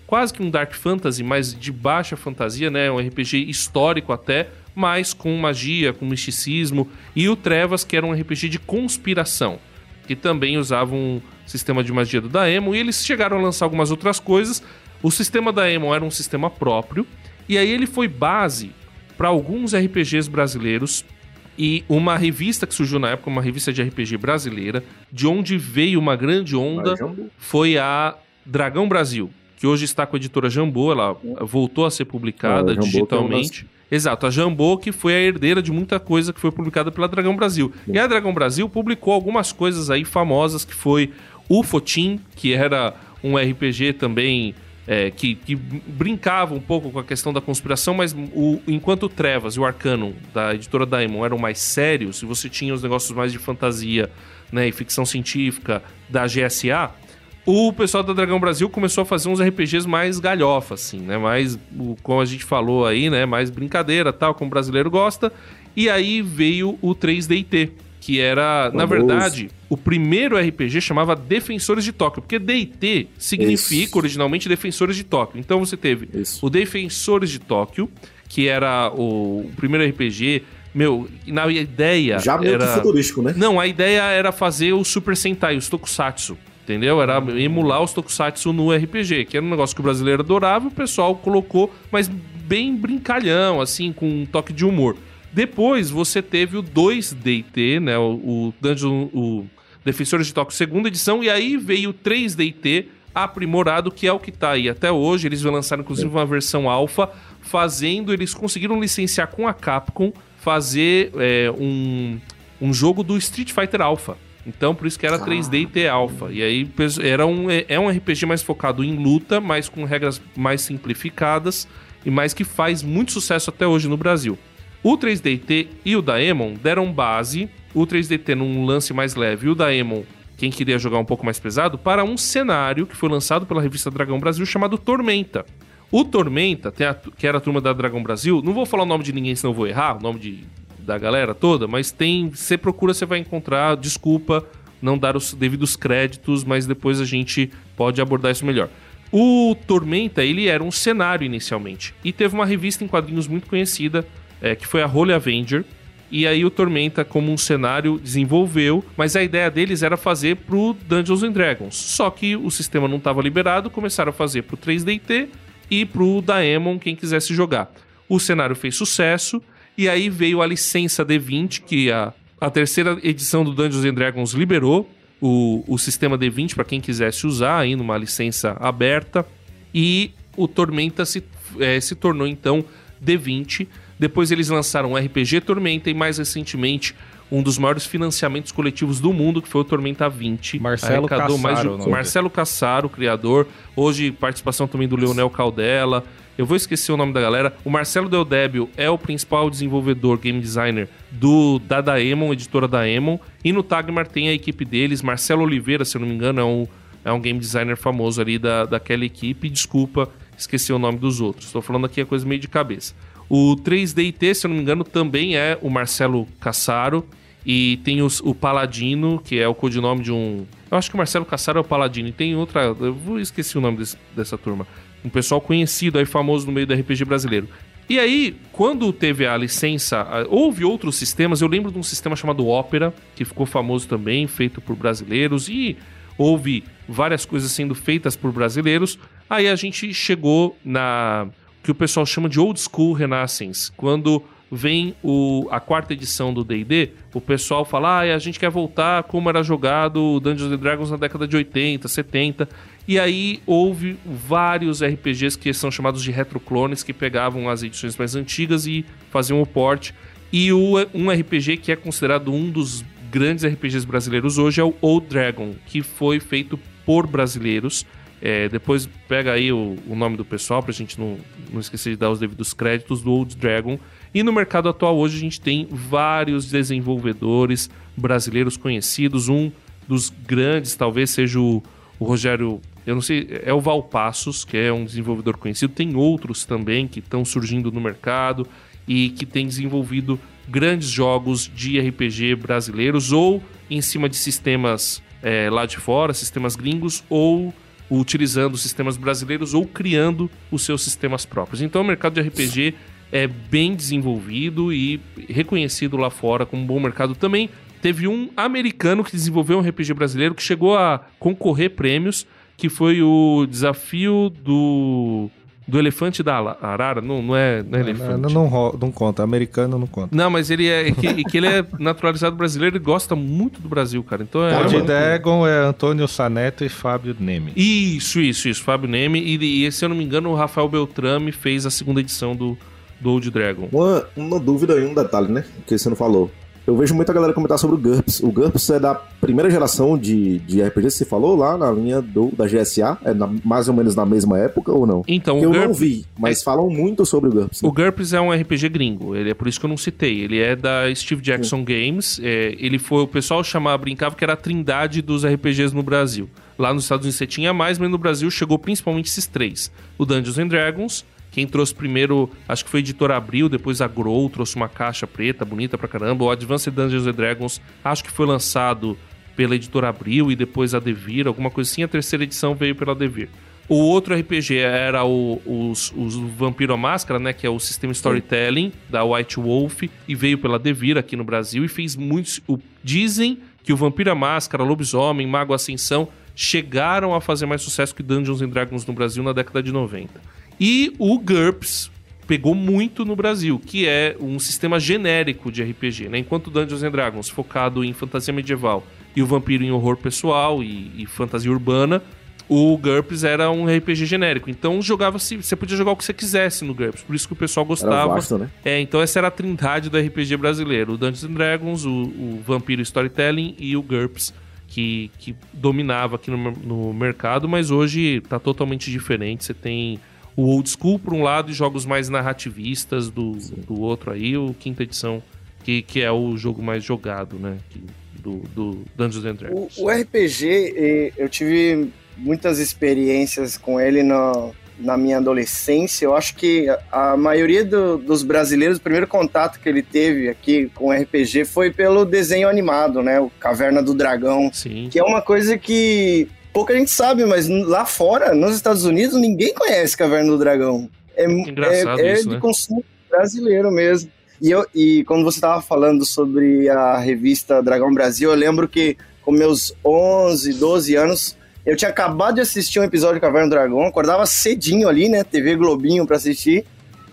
S2: quase que um Dark Fantasy, mas de baixa fantasia, né? Um RPG histórico até, mas com magia, com misticismo. E o Trevas, que era um RPG de conspiração, que também usava um sistema de magia do Daemon. E eles chegaram a lançar algumas outras coisas. O sistema Daemon era um sistema próprio, e aí ele foi base para alguns RPGs brasileiros. E uma revista que surgiu na época, uma revista de RPG brasileira, de onde veio uma grande onda foi a Dragão Brasil, que hoje está com a editora Jambô, ela voltou a ser publicada
S4: Ah,
S2: digitalmente. Exato, a Jambô que foi a herdeira de muita coisa que foi publicada pela Dragão Brasil. E a Dragão Brasil publicou algumas coisas aí famosas, que foi o Fotim, que era um RPG também é, que, que brincava um pouco com a questão da conspiração, mas o, enquanto o Trevas e o Arcanum da editora Daemon eram mais sérios, e você tinha os negócios mais de fantasia né, e ficção científica da GSA, o pessoal da Dragão Brasil começou a fazer uns RPGs mais galhofa, assim, né? Mais, como a gente falou aí, né? Mais brincadeira, tal, como o brasileiro gosta. E aí veio o 3DT, que era, na verdade, o primeiro RPG chamava Defensores de Tóquio, porque DT significa
S4: Isso.
S2: originalmente Defensores de Tóquio. Então você teve
S4: Isso.
S2: o Defensores de Tóquio, que era o, primeiro RPG Meu, na ideia.
S4: Já meio
S2: era...
S4: futurístico, né?
S2: Não, a ideia era fazer o Super Sentai, os Tokusatsu. Entendeu? Era emular os Tokusatsu no RPG, que era um negócio que o brasileiro adorava e o pessoal colocou, mas bem brincalhão, assim, com um toque de humor. Depois você teve o 2DT, né? O, o Dungeon. O Defensores de Tóquio, segunda edição, e aí veio o 3DT aprimorado, que é o que tá aí até hoje. Eles lançaram, inclusive, uma versão alfa, fazendo. Eles conseguiram licenciar com a Capcom fazer é, um, um jogo do Street Fighter Alpha. Então, por isso que era 3D e T Alpha. E aí era um, é, é um RPG mais focado em luta, mas com regras mais simplificadas e mais que faz muito sucesso até hoje no Brasil. O 3DT e o Daemon deram base, o 3DT num lance mais leve e o Daemon, quem queria jogar um pouco mais pesado, para um cenário que foi lançado pela revista Dragão Brasil chamado Tormenta. O Tormenta, que era a turma da Dragão Brasil, não vou falar o nome de ninguém senão eu vou errar, o nome de, da galera toda, mas tem. Você procura, você vai encontrar. Desculpa não dar os devidos créditos, mas depois a gente pode abordar isso melhor. O Tormenta, ele era um cenário inicialmente. E teve uma revista em quadrinhos muito conhecida, é, que foi a Holy Avenger. E aí o Tormenta, como um cenário, desenvolveu, mas a ideia deles era fazer pro Dungeons and Dragons. Só que o sistema não estava liberado, começaram a fazer pro 3DT e pro Daemon, quem quisesse jogar. O cenário fez sucesso, e aí veio a licença D20, que a, a terceira edição do Dungeons and Dragons liberou o, o sistema D20 para quem quisesse usar, aí numa licença aberta. E o Tormenta se, é, se tornou então D20. Depois eles lançaram o RPG Tormenta e mais recentemente um dos maiores financiamentos coletivos do mundo, que foi o Tormenta 20.
S3: Marcelo Cassaro. Mais de...
S2: Marcelo Cassaro, criador. Hoje, participação também do Leonel Caldela. Eu vou esquecer o nome da galera. O Marcelo Del Débio é o principal desenvolvedor, game designer do da Daemon, editora Daemon. E no Tagmar tem a equipe deles. Marcelo Oliveira, se eu não me engano, é um, é um game designer famoso ali da, daquela equipe. Desculpa, esqueci o nome dos outros. Estou falando aqui a coisa meio de cabeça. O 3DT, se eu não me engano, também é o Marcelo Cassaro. E tem os, o Paladino, que é o codinome de um. Eu acho que o Marcelo Cassaro é o Paladino. E tem outra. Eu vou esqueci o nome desse, dessa turma. Um pessoal conhecido aí, famoso no meio do RPG brasileiro. E aí, quando teve a licença, houve outros sistemas. Eu lembro de um sistema chamado Opera, que ficou famoso também, feito por brasileiros. E houve várias coisas sendo feitas por brasileiros. Aí a gente chegou na. Que o pessoal chama de Old School Renaissance. Quando vem o, a quarta edição do D&D, o pessoal fala, ah, a gente quer voltar como era jogado Dungeons and Dragons na década de 80, 70, e aí houve vários RPGs que são chamados de retroclones, que pegavam as edições mais antigas e faziam o port, e o, um RPG que é considerado um dos grandes RPGs brasileiros hoje é o Old Dragon, que foi feito por brasileiros, é, depois pega aí o, o, nome do pessoal pra gente não, não esquecer de dar os devidos créditos do Old Dragon, e no mercado atual hoje a gente tem vários desenvolvedores brasileiros conhecidos. Um dos grandes talvez seja o, o Rogério, eu não sei, é o Valpassos, que é um desenvolvedor conhecido. Tem outros também que estão surgindo no mercado e que têm desenvolvido grandes jogos de RPG brasileiros ou em cima de sistemas é, lá de fora, sistemas gringos, ou utilizando sistemas brasileiros ou criando os seus sistemas próprios. Então o mercado de RPG é bem desenvolvido e reconhecido lá fora como um bom mercado também. Teve um americano que desenvolveu um RPG brasileiro que chegou a concorrer prêmios, que foi o desafio do do elefante da arara, não, não é, não é elefante.
S3: Não, não, não, conta, americano não conta.
S2: Não, mas ele é que, que ele é naturalizado brasileiro e gosta muito do Brasil, cara. Então é.
S3: O Dagon é Antônio Saneto e Fábio Neme.
S2: Isso, isso, isso, Fábio Neme. E, e se eu não me engano, o Rafael Beltrame fez a segunda edição do, do Old Dragon.
S4: Uma, uma dúvida e um detalhe, né? Que você não falou. Eu vejo muita galera comentar sobre o GURPS. O GURPS é da primeira geração de, de RPG que você falou lá na linha do, da GSA? É na, mais ou menos na mesma época ou não?
S2: Então,
S4: o eu GURPS, não vi, mas é... falam muito sobre o GURPS.
S2: Né? O GURPS é um RPG gringo, ele é por isso que eu não citei. Ele é da Steve Jackson Sim. Games. É, ele foi, o pessoal chamava, brincava que era a trindade dos RPGs no Brasil. Lá nos Estados Unidos você tinha mais, mas no Brasil chegou principalmente esses três: o Dungeons and Dragons, quem trouxe primeiro, acho que foi a editora Abril, depois a Grow trouxe uma caixa preta, bonita pra caramba. O Advanced Dungeons and Dragons, acho que foi lançado pela editora Abril e depois a Devir, alguma coisa assim. A terceira edição veio pela Devir. O outro RPG era o, os, os Vampiro à Máscara, né? Que é o sistema storytelling da White Wolf. E veio pela Devir aqui no Brasil e fez muitos. O, dizem que o Vampiro à Máscara, Lobisomem, Mago Ascensão chegaram a fazer mais sucesso que Dungeons and Dragons no Brasil na década de 90. E o GURPS pegou muito no Brasil, que é um sistema genérico de RPG, né? Enquanto Dungeons and Dragons focado em fantasia medieval e o Vampiro em horror pessoal e, e fantasia urbana, o GURPS era um RPG genérico. Então jogava-se, você podia jogar o que você quisesse no GURPS. Por isso que o pessoal gostava.
S4: Vasto, né?
S2: É, então essa era a trindade do RPG brasileiro: o Dungeons and Dragons, o, o Vampiro Storytelling e o GURPS, que, que dominava aqui no, no mercado, mas hoje tá totalmente diferente. Você tem o old school por um lado e jogos mais narrativistas do, do outro aí, o quinta edição, que, que é o jogo mais jogado, né? Que, do, do Dungeons and
S5: O,
S2: Dragons.
S5: o RPG, eh, eu tive muitas experiências com ele na, na minha adolescência. Eu acho que a, a maioria do- dos brasileiros, o primeiro contato que ele teve aqui com RPG foi pelo desenho animado, né? O Caverna do Dragão,
S2: Sim.
S5: que é uma coisa que pouca gente sabe, mas lá fora, nos Estados Unidos, ninguém conhece Caverna do Dragão. É,
S2: Engraçado
S5: é, é
S2: isso,
S5: de
S2: né?
S5: consumo brasileiro mesmo. E, eu, e quando você estava falando sobre a revista Dragão Brasil, eu lembro que com meus 11, 12 anos, eu tinha acabado de assistir um episódio de Caverna do Dragão, acordava cedinho ali, né, TV Globinho pra assistir,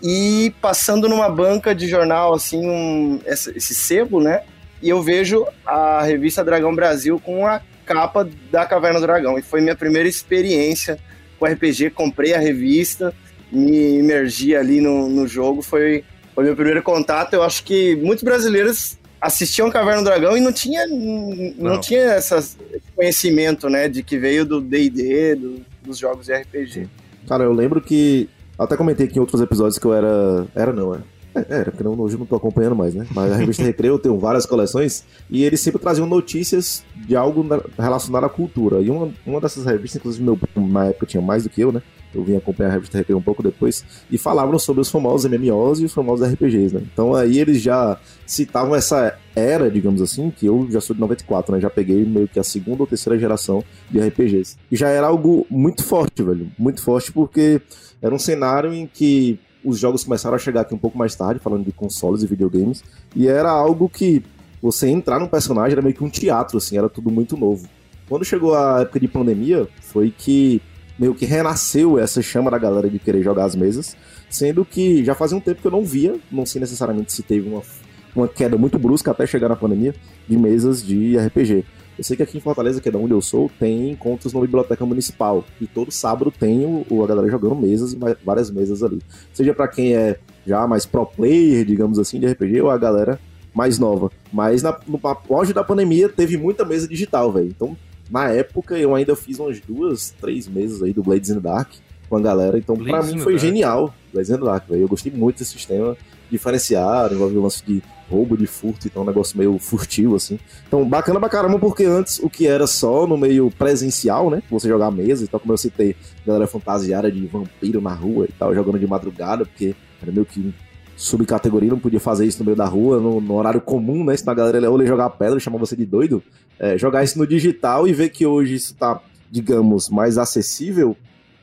S5: e passando numa banca de jornal, assim, um, esse sebo, né, e eu vejo a revista Dragão Brasil com a capa da Caverna do Dragão, e foi minha primeira experiência com RPG, comprei a revista, me imergi ali no, no jogo, foi, foi meu primeiro contato, eu acho que muitos brasileiros assistiam Caverna do Dragão e não tinha, não,
S2: Não.
S5: tinha essas- esse conhecimento, né, de que veio do D&D, do- dos jogos de RPG.
S4: Cara, eu lembro que. Até comentei aqui em outros episódios que eu era. Era não, é. É, Era, porque não, hoje eu não tô acompanhando mais, né? Mas a revista Recreio tenho várias coleções e eles sempre traziam notícias de algo na- relacionado à cultura. E uma, uma dessas revistas, inclusive meu na época tinha mais do que eu, né? Eu vim acompanhar a revista Recreio um pouco depois e falavam sobre os famosos MMOs e os famosos RPGs, né? Então aí eles já citavam essa era, digamos assim, que eu já sou de 94, né? Já peguei meio que a segunda ou terceira geração de RPGs. E já era algo muito forte, velho. Muito forte porque era um cenário em que os jogos começaram a chegar aqui um pouco mais tarde, falando de consoles e videogames, e era algo que você entrar num personagem era meio que um teatro, assim, era tudo muito novo. Quando chegou a época de pandemia, foi que meio que renasceu essa chama da galera de querer jogar as mesas, sendo que já fazia um tempo que eu não via, não sei necessariamente se teve uma, uma queda muito brusca até chegar na pandemia, de mesas de RPG. Eu sei que aqui em Fortaleza, que é da onde eu sou, tem encontros na biblioteca municipal. E todo sábado tem o, o- a galera jogando mesas várias mesas ali. Seja pra quem é já mais pro player, digamos assim, de RPG, ou a galera mais nova. Mas na, no auge da pandemia teve muita mesa digital, velho. Então, na época, eu ainda fiz umas duas, três mesas aí do Blades in the Dark com a galera. Então, pra
S2: Blades in
S4: mim foi
S2: Dark.
S4: genial. Blades in the Dark, velho. Eu gostei muito desse sistema diferenciado, envolve o lance de roubo, de furto, então é um negócio meio furtivo, assim. Então, bacana pra caramba, porque antes o que era só no meio presencial, né? Você jogar mesa e tal, como eu citei, galera fantasiada de vampiro na rua e tal, jogando de madrugada, porque era meio que subcategoria, não podia fazer isso no meio da rua, no, no horário comum, né? Senão a galera ou ia jogar pedra e chamar você de doido. É, jogar isso no digital e ver que hoje isso tá, digamos, mais acessível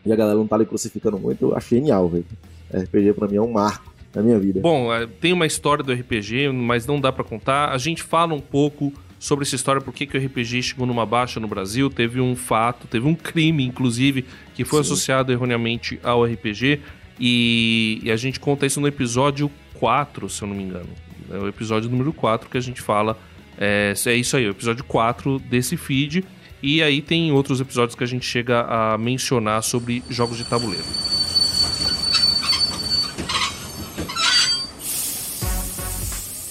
S4: e a galera não tá ali crucificando muito, eu achei genial, velho. RPG pra mim é um marco na minha vida.
S2: Bom, é, tem uma história do RPG, mas não dá pra contar. A gente fala um pouco sobre essa história, por que que o RPG chegou numa baixa no Brasil. Teve um fato, teve um crime, inclusive, que foi
S4: Sim.
S2: associado erroneamente ao RPG. E, e a gente conta isso no episódio 4, se eu não me engano. É o episódio número 4 que a gente fala. É, é isso aí, o episódio 4 desse feed. E aí tem outros episódios que a gente chega a mencionar sobre jogos de tabuleiro.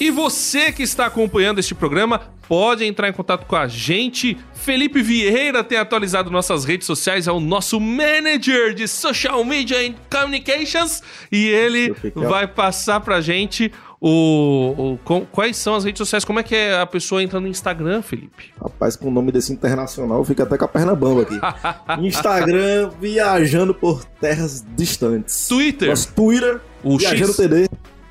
S2: E você que está acompanhando este programa pode entrar em contato com a gente. Felipe Vieira tem atualizado nossas redes sociais, é o nosso manager de social media and communications e ele vai passar pra gente o, o- quais são as redes sociais, como é que é a pessoa entra no Instagram, Felipe?
S4: Rapaz, com o nome desse internacional, fica até com a perna bamba aqui. Instagram, viajando por terras distantes.
S2: Twitter,
S4: Nosso Twitter,
S2: o
S4: viajando
S2: X.
S4: TD.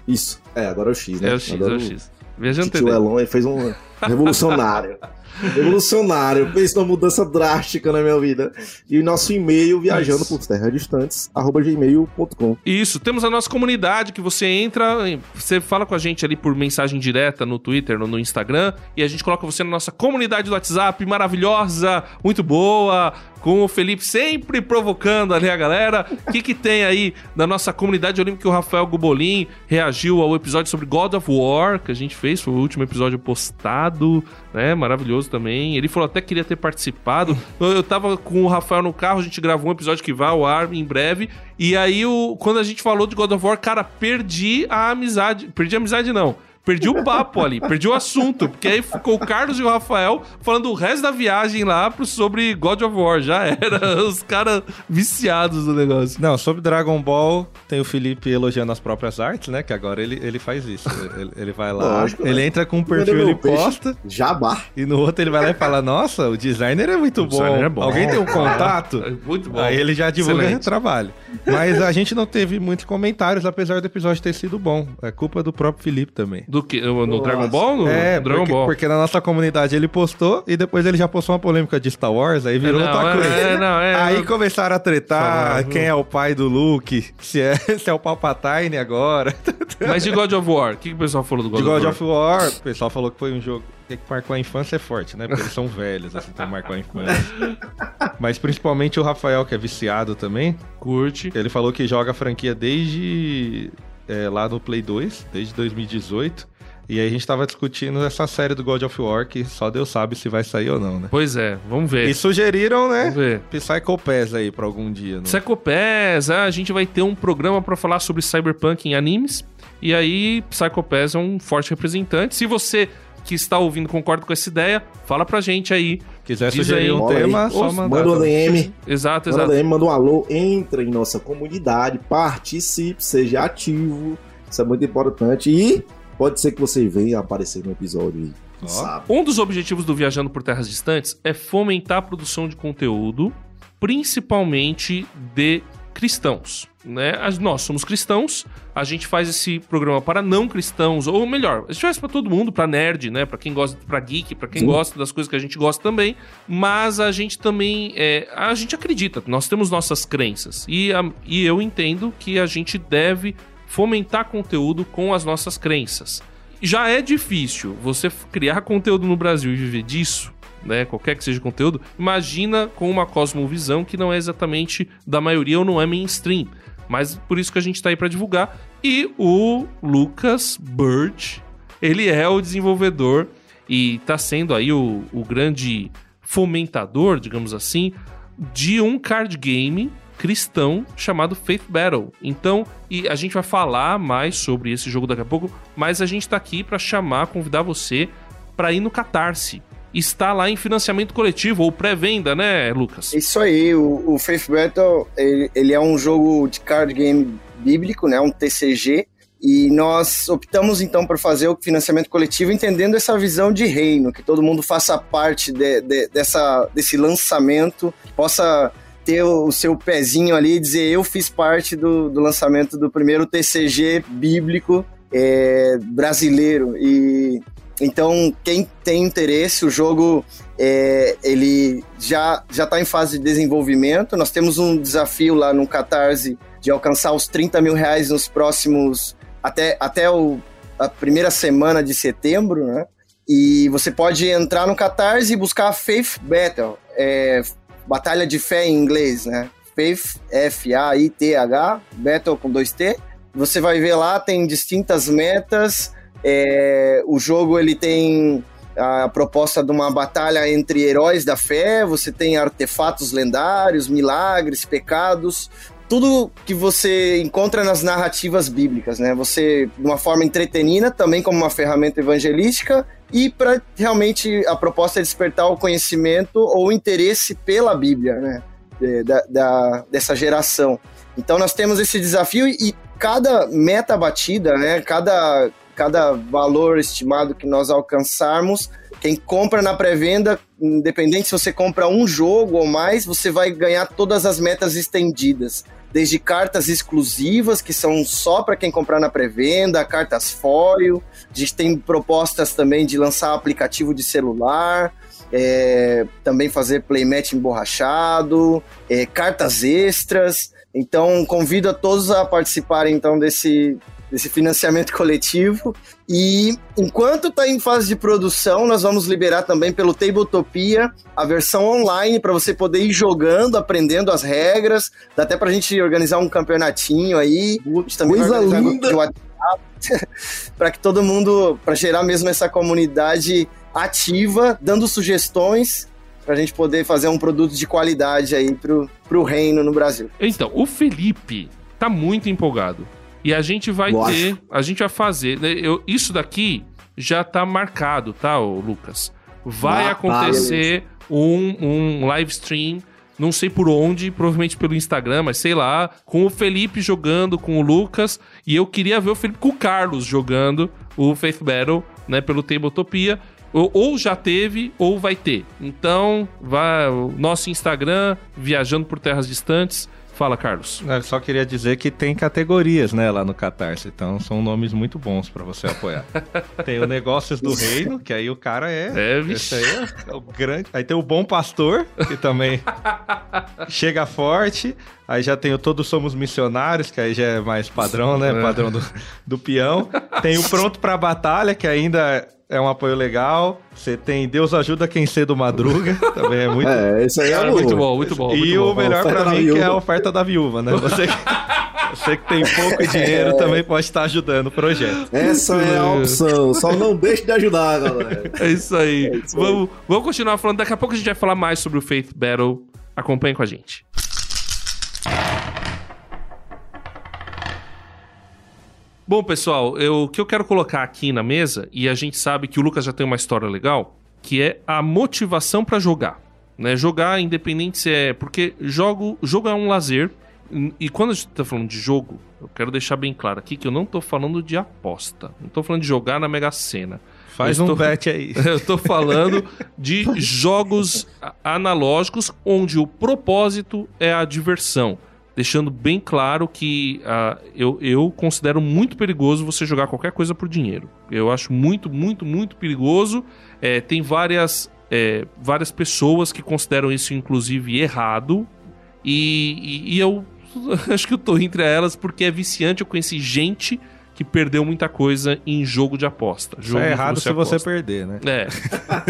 S4: Isso. É, agora é o X, né?
S2: É o X, é
S4: agora
S2: o X.
S4: Tio
S2: TD.
S4: Elon fez um revolucionário. Evolucionário. Fez uma mudança drástica na minha vida. E o nosso e-mail, viajando por terras distantes, arroba gmail.com.
S2: Isso, temos a nossa comunidade que você entra, você fala com a gente ali por mensagem direta no Twitter, no, no Instagram, e a gente coloca você na nossa comunidade do WhatsApp, maravilhosa, muito boa, com o Felipe sempre provocando ali a galera. O que, que tem aí na nossa comunidade? Eu lembro que o Rafael Gubolin reagiu ao episódio sobre God of War que a gente fez, foi o último episódio postado, né? Maravilhoso também. Ele falou até que queria ter participado. Eu tava com o Rafael no carro, a gente gravou um episódio que vai ao ar em breve. E aí, o, quando a gente falou de God of War, cara, perdi a amizade. Perdi a amizade, não Perdi o papo ali, perdi o assunto, porque aí ficou o Carlos e o Rafael falando o resto da viagem lá sobre God of War. Já era, os caras viciados do negócio.
S3: Não, sobre Dragon Ball, tem o Felipe elogiando as próprias artes, né? Que agora ele, ele faz isso. Ele, ele vai lá, Lógico, ele né? entra com um perfil, ele posta.
S4: Jabá.
S3: E no outro ele vai lá e fala: Nossa, o designer é muito bom. É bom. Alguém tem um contato? É muito bom. Aí ele já divulga o trabalho. Mas a gente não teve muitos comentários, apesar do episódio ter sido bom. É culpa do próprio Felipe também.
S2: Do que? No Nossa. Dragon Ball? No
S3: é,
S2: Dragon
S3: porque,
S2: Ball.
S3: porque na nossa comunidade ele postou e depois ele já postou uma polêmica de Star Wars, aí virou é, não, outra coisa. É, não, é, aí começaram a tretar quem é o pai do Luke, se é, se é o Palpatine agora.
S2: Mas de God of War, o que, que o pessoal falou do God,
S3: de God of War? of War? O pessoal falou que foi um jogo que marcou a infância é forte, né? Porque eles são velhos, assim, então marcou a infância. Mas principalmente o Rafael, que é viciado também.
S2: Curte.
S3: Ele falou que joga a franquia desde é, lá no Play 2, desde 2018. E aí a gente tava discutindo essa série do God of War, que só Deus sabe se vai sair ou não, né?
S2: Pois é, vamos ver.
S3: E sugeriram, né? Vamos ver. Psycho Pass aí pra algum dia. Né?
S2: Psycho Pass, ah, a gente vai ter um programa para falar sobre Cyberpunk em animes. E aí, Psycho Pass é um forte representante. Se você que está ouvindo concorda com essa ideia, fala pra gente aí.
S3: Quiser sugerir aí, um tema,
S4: aí. só mandar. Manda um DM.
S2: Exato, exato. Manda
S4: um DM, manda um alô, entra em nossa comunidade, participe, seja ativo. Isso é muito importante. E Pode ser que você venha aparecer no episódio
S2: oh. Um dos objetivos do Viajando por Terras Distantes é fomentar a produção de conteúdo, principalmente de cristãos. Né? Nós somos cristãos, a gente faz esse programa para não cristãos, ou melhor, a gente faz para todo mundo, para nerd, né? Para quem gosta, para geek, para quem Sim. gosta das coisas que a gente gosta também. Mas a gente também, é, a gente acredita, nós temos nossas crenças e, a, e eu entendo que a gente deve fomentar conteúdo com as nossas crenças. Já é difícil você criar conteúdo no Brasil e viver disso, né? Qualquer que seja o conteúdo. Imagina com uma cosmovisão que não é exatamente da maioria ou não é mainstream. Mas por isso que a gente está aí para divulgar. E o Lucas Bird, ele é o desenvolvedor e está sendo aí o, o grande fomentador, digamos assim, de um card game cristão chamado Faith Battle. Então, e a gente vai falar mais sobre esse jogo daqui a pouco, mas a gente tá aqui para chamar, convidar você para ir no Catarse. Está lá em financiamento coletivo ou pré-venda, né, Lucas?
S5: Isso aí, o, o Faith Battle, ele, ele é um jogo de card game bíblico, né, um TCG, e nós optamos então por fazer o financiamento coletivo, entendendo essa visão de reino, que todo mundo faça parte de, de, dessa, desse lançamento, possa ter o seu pezinho ali e dizer eu fiz parte do, do lançamento do primeiro TCG bíblico é, brasileiro e então quem tem interesse o jogo é, ele já já está em fase de desenvolvimento nós temos um desafio lá no Catarse de alcançar os 30 mil reais nos próximos até até o, a primeira semana de setembro né e você pode entrar no Catarse e buscar Faith Battle é, batalha de fé em inglês, né? Faith, F-A-I-T-H, Battle com dois T. Você vai ver lá, tem distintas metas. É, o jogo ele tem a proposta de uma batalha entre heróis da fé, você tem artefatos lendários, milagres, pecados, tudo que você encontra nas narrativas bíblicas, né? Você, de uma forma entretenida, também como uma ferramenta evangelística, e para realmente a proposta é despertar o conhecimento ou o interesse pela Bíblia, né? Da, da, dessa geração. Então nós temos esse desafio e cada meta batida, né? Cada, cada valor estimado que nós alcançarmos, quem compra na pré-venda, independente se você compra um jogo ou mais, você vai ganhar todas as metas estendidas. desde cartas exclusivas, que são só para quem comprar na pré-venda, cartas foil. A gente tem propostas também de lançar aplicativo de celular, é, também fazer playmat emborrachado, é, cartas extras. Então, convido a todos a participarem então desse, desse financiamento coletivo. E enquanto está em fase de produção, nós vamos liberar também pelo Tabletopia a versão online para você poder ir jogando, aprendendo as regras. Dá até para a gente organizar um campeonatinho aí.
S4: Coisa linda!
S5: para que todo mundo, para gerar mesmo essa comunidade ativa, dando sugestões para a gente poder fazer um produto de qualidade aí pro, pro reino no Brasil.
S2: Então, o Felipe tá muito empolgado. E a gente vai ter, a gente vai fazer, né, eu, isso daqui já tá marcado, tá, Lucas? Vai acontecer um, um live stream, não sei por onde, provavelmente pelo Instagram, mas sei lá, com o Felipe jogando com o Lucas, e eu queria ver o Felipe com o Carlos jogando o Faith Battle, né, pelo Tabletopia. Ou, ou já teve, ou vai ter. Então, vai o nosso Instagram, Viajando por Terras Distantes, Fala, Carlos.
S3: Eu só queria dizer que tem categorias, né, lá no Catarse. Então são nomes muito bons para você apoiar. tem o Negócios do Reino, que aí o cara é.
S2: É.
S3: Esse aí é o grande. Aí tem o Bom Pastor, que também chega forte. Aí já tem o Todos Somos Missionários, que aí já é mais padrão, né? Padrão do, do peão. Tem o Pronto pra Batalha, que ainda é um apoio legal. Você tem Deus Ajuda Quem Cedo Madruga, também é muito...
S4: É, isso aí é,
S2: Cara,
S4: o...
S2: muito bom, muito bom.
S3: E
S2: muito
S3: o
S2: bom.
S3: melhor
S4: Oferta
S3: pra
S4: da
S3: mim, que é a oferta da viúva, né? Você, você que tem pouco dinheiro também pode estar ajudando o projeto.
S4: Essa é a opção. Só não deixe de ajudar, galera.
S2: É isso aí.
S4: É isso aí.
S2: vamos, vamos continuar falando. Daqui a pouco a gente vai falar mais sobre o Faith Battle. Acompanhe com a gente. Bom, pessoal, eu- o que eu quero colocar aqui na mesa, e a gente sabe que o Lucas já tem uma história legal, que é a motivação pra jogar. Né? Jogar, independente se é. Porque jogo, jogo é um lazer. E quando a gente tá falando de jogo, eu quero deixar bem claro aqui que eu não tô falando de aposta. Não tô falando de jogar na Mega Sena.
S3: Faz
S2: Eu
S3: um
S2: estou-
S3: bet aí.
S2: Eu tô falando de jogos analógicos onde o propósito é a diversão. Deixando bem claro que ah, eu, eu considero muito perigoso você jogar qualquer coisa por dinheiro. Eu acho muito, muito, muito perigoso. É, tem várias, é, várias pessoas que consideram isso, inclusive, errado. E, e- e eu acho que eu tô entre elas porque é viciante. Eu conheci gente que perdeu muita coisa em jogo de aposta.
S3: Isso
S2: Jogo
S3: é errado se você
S2: aposta.
S3: perder, né?
S2: É,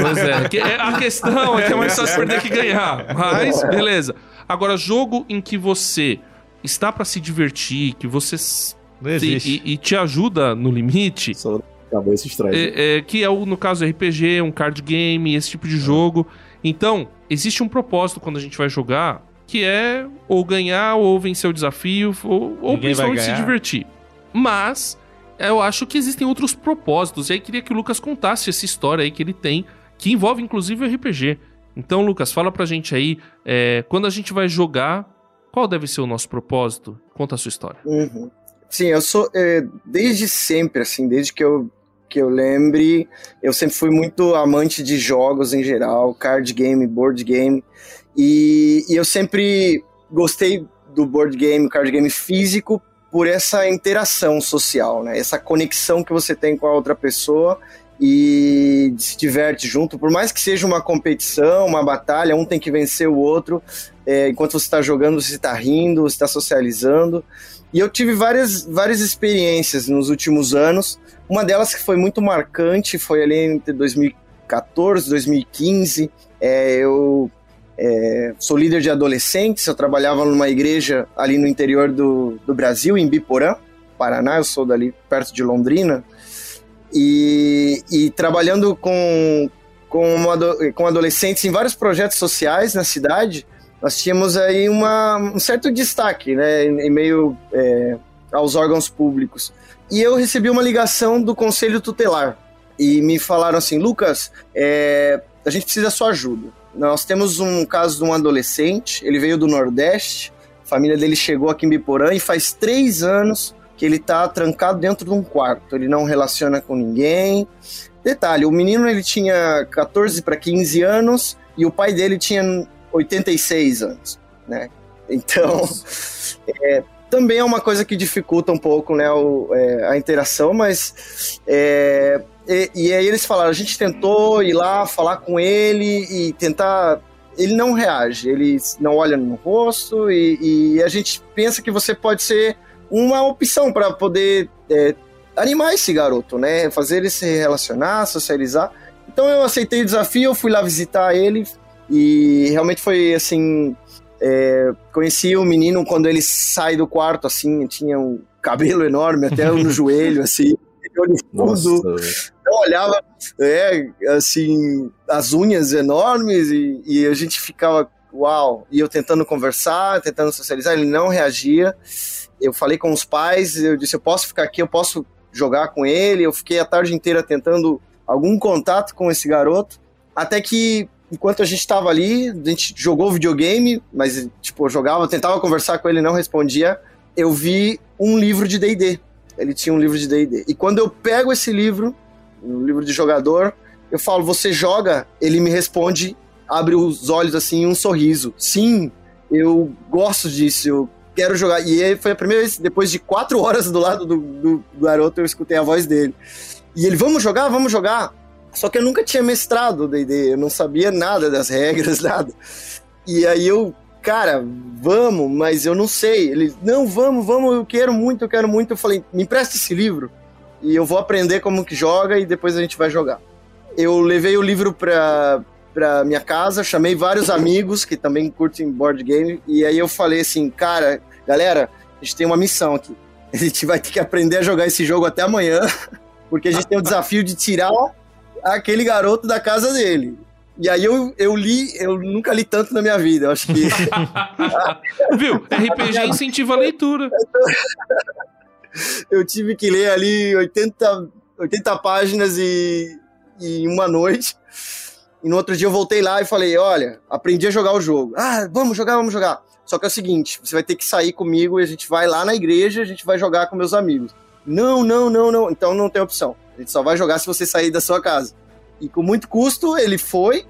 S2: pois é. É, A questão é que é mais fácil perder que ganhar. Mas, beleza. Agora, jogo em que você está pra se divertir, que você s-
S3: Não existe.
S2: e, e te ajuda no limite,
S4: Só cabeça estranha.
S2: é, é, que é o, no caso RPG, um card game, esse tipo de jogo. Então, existe um propósito quando a gente vai jogar, que é ou ganhar, ou vencer o desafio, ou, ou principalmente se divertir. Mas, eu acho que existem outros propósitos. E aí queria que o Lucas contasse essa história aí que ele tem, que envolve inclusive o RPG. Então, Lucas, fala pra gente aí, é, quando a gente vai jogar, qual deve ser o nosso propósito? Conta a sua história.
S5: Uhum. Sim, eu sou é, desde sempre, assim, desde que eu, que eu lembre, eu sempre fui muito amante de jogos em geral, card game, board game, e, e eu sempre gostei do board game, card game físico, por essa interação social, né? Essa conexão que você tem com a outra pessoa e se diverte junto, por mais que seja uma competição, uma batalha, um tem que vencer o outro, é, enquanto você está jogando, você está rindo, você está socializando. E eu tive várias, várias experiências nos últimos anos. Uma delas que foi muito marcante foi ali entre 2014 e 2015. É, eu é, sou líder de adolescentes, eu trabalhava numa igreja ali no interior do, do Brasil, em Biporã, Paraná, eu sou dali perto de Londrina. E, e trabalhando com, com, uma com adolescentes em vários projetos sociais na cidade, nós tínhamos aí uma, um certo destaque, né, em meio é, aos órgãos públicos. E eu recebi uma ligação do Conselho Tutelar e me falaram assim, Lucas, é, a gente precisa da sua ajuda. Nós temos um caso de um adolescente, ele veio do Nordeste, a família dele chegou aqui em Biporã e faz três anos que ele tá trancado dentro de um quarto, ele não relaciona com ninguém. Detalhe, o menino ele tinha 14 para 15 anos e o pai dele tinha 86 anos, né? Então, é, também é uma coisa que dificulta um pouco né, o, é, a interação, mas. É, e, e, aí eles falaram: a gente tentou ir lá falar com ele e tentar. Ele não reage, ele não olha no rosto e, e a gente pensa que você pode ser uma opção para poder é, animar esse garoto, né? Fazer ele se relacionar, socializar. Então eu aceitei o desafio, fui lá visitar ele e realmente foi assim. É, conheci o menino quando ele sai do quarto, assim, tinha um cabelo enorme até no joelho, assim, olho fundo. Eu olhava, é, assim, as unhas enormes e, e a gente ficava, uau. E eu tentando conversar, tentando socializar, ele não reagia. Eu falei com os pais, eu disse, eu posso ficar aqui, eu posso jogar com ele. Eu fiquei a tarde inteira tentando algum contato com esse garoto, até que enquanto a gente estava ali, a gente jogou videogame, mas tipo, eu jogava, tentava conversar com ele, não respondia. Eu vi um livro de D&D. Ele tinha um livro de D&D. E quando eu pego esse livro, um livro de jogador, eu falo: "Você joga?" Ele me responde, abre os olhos assim, um sorriso. Sim, eu gosto disso. Eu quero jogar. E foi a primeira vez, depois de quatro horas do lado do, do, do garoto, eu escutei a voz dele. E ele, vamos jogar, vamos jogar. Só que eu nunca tinha mestrado D&D, eu não sabia nada das regras, nada. E aí eu, cara, vamos, mas eu não sei. Ele, não, vamos, vamos, eu quero muito, eu quero muito. Eu falei, me empresta esse livro e eu vou aprender como que joga e depois a gente vai jogar. Eu levei o livro pra, pra minha casa, chamei vários amigos que também curtem board game e aí eu falei assim, cara, galera, a gente tem uma missão aqui. A gente vai ter que aprender a jogar esse jogo até amanhã, porque a gente tem o desafio de tirar aquele garoto da casa dele. E aí eu, eu li, eu nunca li tanto na minha vida, eu acho que.
S2: Viu? RPG incentiva a leitura.
S5: eu tive que ler ali 80, 80 páginas e, e uma noite. E no outro dia eu voltei lá e falei: olha, aprendi a jogar o jogo. Ah, vamos jogar, vamos jogar. Só que é o seguinte: você vai ter que sair comigo e a gente vai lá na igreja, a gente vai jogar com meus amigos. Não, não, não, não. Então não tem opção. A gente só vai jogar se você sair da sua casa. E com muito custo, ele foi.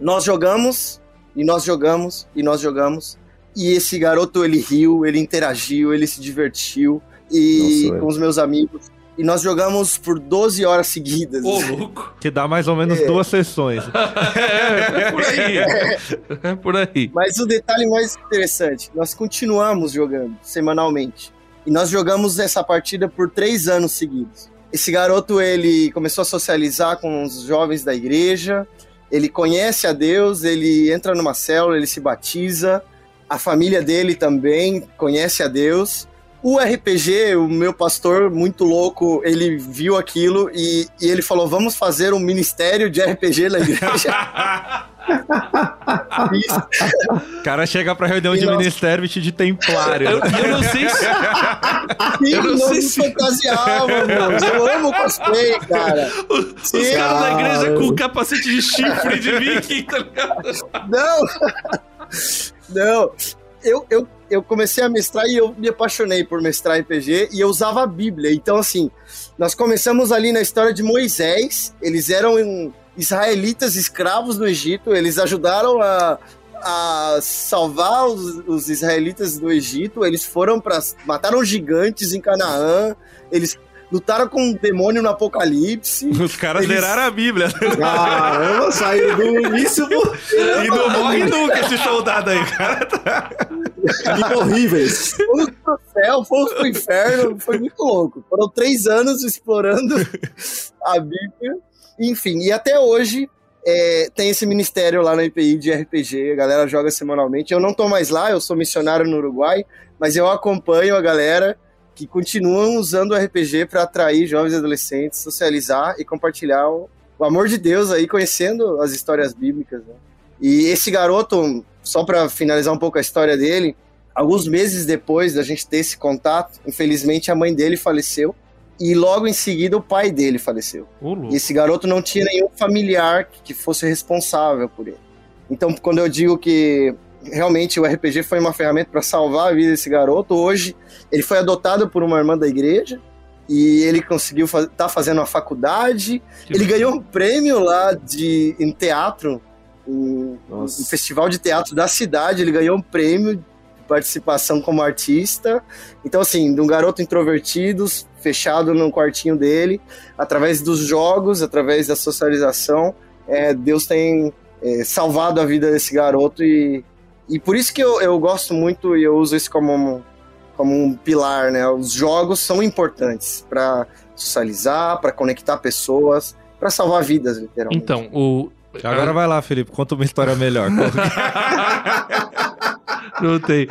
S5: Nós jogamos, e nós jogamos, e nós jogamos. E esse garoto, ele riu, ele interagiu, ele se divertiu. E Nossa, com os meus amigos. E nós jogamos por 12 horas seguidas.
S2: Ô, louco!
S3: Que dá mais ou menos é. duas sessões.
S2: é, é, por aí. É. é por aí.
S5: Mas o detalhe mais interessante, nós continuamos jogando semanalmente. E nós jogamos essa partida por três anos seguidos. Esse garoto, ele começou a socializar com os jovens da igreja, ele conhece a Deus, ele entra numa célula, ele se batiza, a família dele também conhece a Deus. O RPG, o meu pastor, muito louco, ele viu aquilo e, e ele falou: vamos fazer um ministério de RPG na igreja.
S3: O cara chega pra reunião e de nós... ministério vestido de templário.
S2: Eu, eu não sei se.
S5: eu não, não sei se. fantasiava, mano. Eu amo cosplay, cara.
S2: Os, os caras da igreja com capacete de chifre de viking, tá ligado?
S5: Não! Não. Eu, eu, eu comecei a mestrar e eu me apaixonei por mestrar RPG e eu usava a Bíblia. Então, assim, nós começamos ali na história de Moisés. Eles eram. Israelitas escravos no Egito, eles ajudaram a, a salvar os, os israelitas do Egito, eles foram para mataram gigantes em Canaã, eles lutaram com um demônio no Apocalipse.
S3: Os caras eles... zeraram a Bíblia.
S5: Caramba, saiu do início.
S3: E não morre nunca esse soldado aí, cara.
S5: horríveis. Fomos pro céu, fomos pro inferno, foi muito louco. Foram três anos explorando a Bíblia. Enfim, e até hoje é, tem esse ministério lá na IPI de RPG, a galera joga semanalmente. Eu não tô mais lá, eu sou missionário no Uruguai, mas eu acompanho a galera que continuam usando o RPG para atrair jovens e adolescentes, socializar e compartilhar o, o, amor de Deus aí, conhecendo as histórias bíblicas. Né? E esse garoto, só para finalizar um pouco a história dele, alguns meses depois da gente ter esse contato, infelizmente a mãe dele faleceu e logo em seguida o pai dele faleceu. Uh, e esse garoto não tinha nenhum familiar que fosse responsável por ele. Então, quando eu digo que realmente o RPG foi uma ferramenta para salvar a vida desse garoto, hoje ele foi adotado por uma irmã da igreja e ele conseguiu estar tá fazendo uma faculdade. Que ele ganhou um prêmio lá de, em teatro, em, um festival de teatro da cidade. Ele ganhou um prêmio participação como artista. Então, assim, de um garoto introvertido, fechado no quartinho dele, através dos jogos, através da socialização, é, Deus tem é, salvado a vida desse garoto e, e por isso que eu, eu gosto muito e eu uso isso como um, como um pilar, né? Os jogos são importantes para socializar, para conectar pessoas, para salvar vidas, literalmente.
S2: Então, o.
S3: Agora vai lá, Felipe, conta uma história melhor.
S2: Não tem.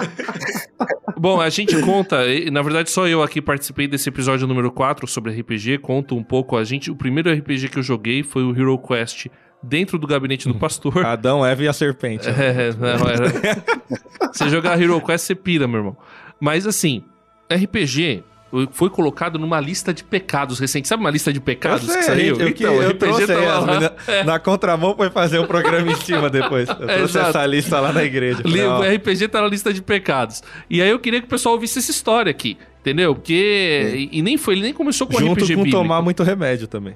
S2: Bom, a gente conta, e, na verdade só eu aqui participei desse episódio número 4 sobre RPG, conto um pouco a gente, o primeiro RPG que eu joguei foi o Hero Quest dentro do gabinete do pastor.
S3: Adão, Eva e a serpente.
S2: É, não, era... você jogar Hero Quest, você pira, meu irmão. Mas assim, RPG foi colocado numa lista de pecados recente. Sabe uma lista de pecados
S3: sei,
S2: que saiu?
S3: Eu, então, eu trouxe aí,
S2: tava lá.
S3: é. Na contramão foi fazer um programa em cima depois. Eu trouxe
S2: Exato.
S3: essa lista lá na igreja.
S2: O RPG tá na lista de pecados. E aí eu queria que o pessoal ouvisse essa história aqui. Entendeu? Porque. E, e nem foi, ele nem começou com
S3: junto
S2: RPG
S3: com
S2: bíblico.
S3: tomar muito remédio também.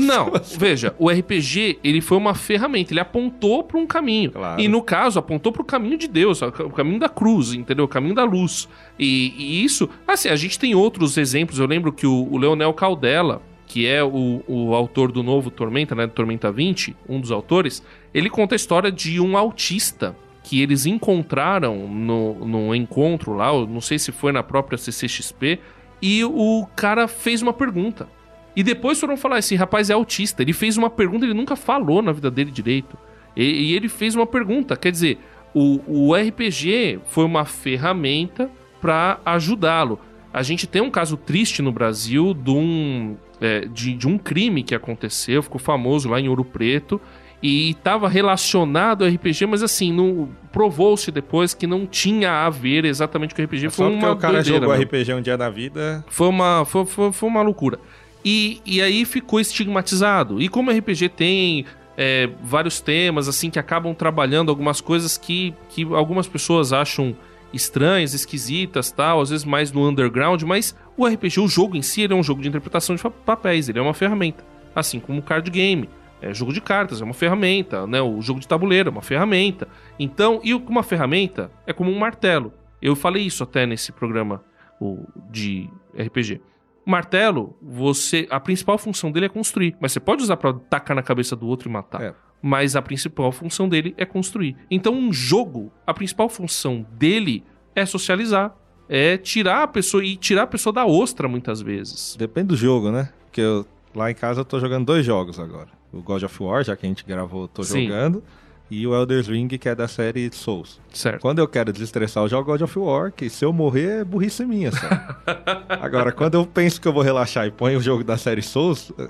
S2: Não, veja, o RPG, ele foi uma ferramenta, ele apontou para um caminho.
S3: Claro.
S2: E no caso, apontou para o caminho de Deus, o caminho da cruz, entendeu? O caminho da luz. E, e isso, assim, a gente tem outros exemplos. Eu lembro que o, o Leonel Caldela, que é o, o autor do novo Tormenta, né? Tormenta 20, um dos autores, ele conta a história de um autista que eles encontraram no, no encontro lá, não sei se foi na própria CCXP, e o cara fez uma pergunta. E depois foram falar: esse rapaz é autista. Ele fez uma pergunta, ele nunca falou na vida dele direito. E, e ele fez uma pergunta. Quer dizer, o, o RPG foi uma ferramenta para ajudá-lo. A gente tem um caso triste no Brasil de um, é, de, de um crime que aconteceu, ficou famoso lá em Ouro Preto. E estava relacionado ao RPG, mas assim, não provou-se depois que não tinha a ver exatamente com o RPG.
S3: É
S2: foi
S3: Só porque
S2: uma
S3: o cara
S2: doideira
S3: jogou
S2: mesmo.
S3: RPG um dia na vida.
S2: Foi uma, foi, foi, foi uma loucura. E, e aí ficou estigmatizado. E como o RPG tem é, vários temas, assim, que acabam trabalhando algumas coisas que, que algumas pessoas acham estranhas, esquisitas, tal, às vezes mais no underground, mas o RPG, o jogo em si, ele é um jogo de interpretação de papéis, ele é uma ferramenta. Assim como o card game. É jogo de cartas, é uma ferramenta, né? O jogo de tabuleiro é uma ferramenta. Então, e uma ferramenta é como um martelo. Eu falei isso até nesse programa o, de RPG. Martelo, você, a principal função dele é construir, mas você pode usar pra tacar na cabeça do outro e matar.
S3: É.
S2: Mas a principal função dele é construir. Então, um jogo, a principal função dele é socializar, é tirar a pessoa e tirar a pessoa da ostra muitas vezes.
S3: Depende do jogo, né? Porque eu, lá em casa eu tô jogando dois jogos agora. O God of War, já que a gente gravou, tô
S2: Sim.
S3: jogando. E o Elder Ring, que é da série Souls.
S2: Certo.
S3: Quando eu quero desestressar, eu jogo God of War, que se eu morrer é burrice minha só. Agora, quando eu penso que eu vou relaxar e ponho o jogo da série Souls, eh,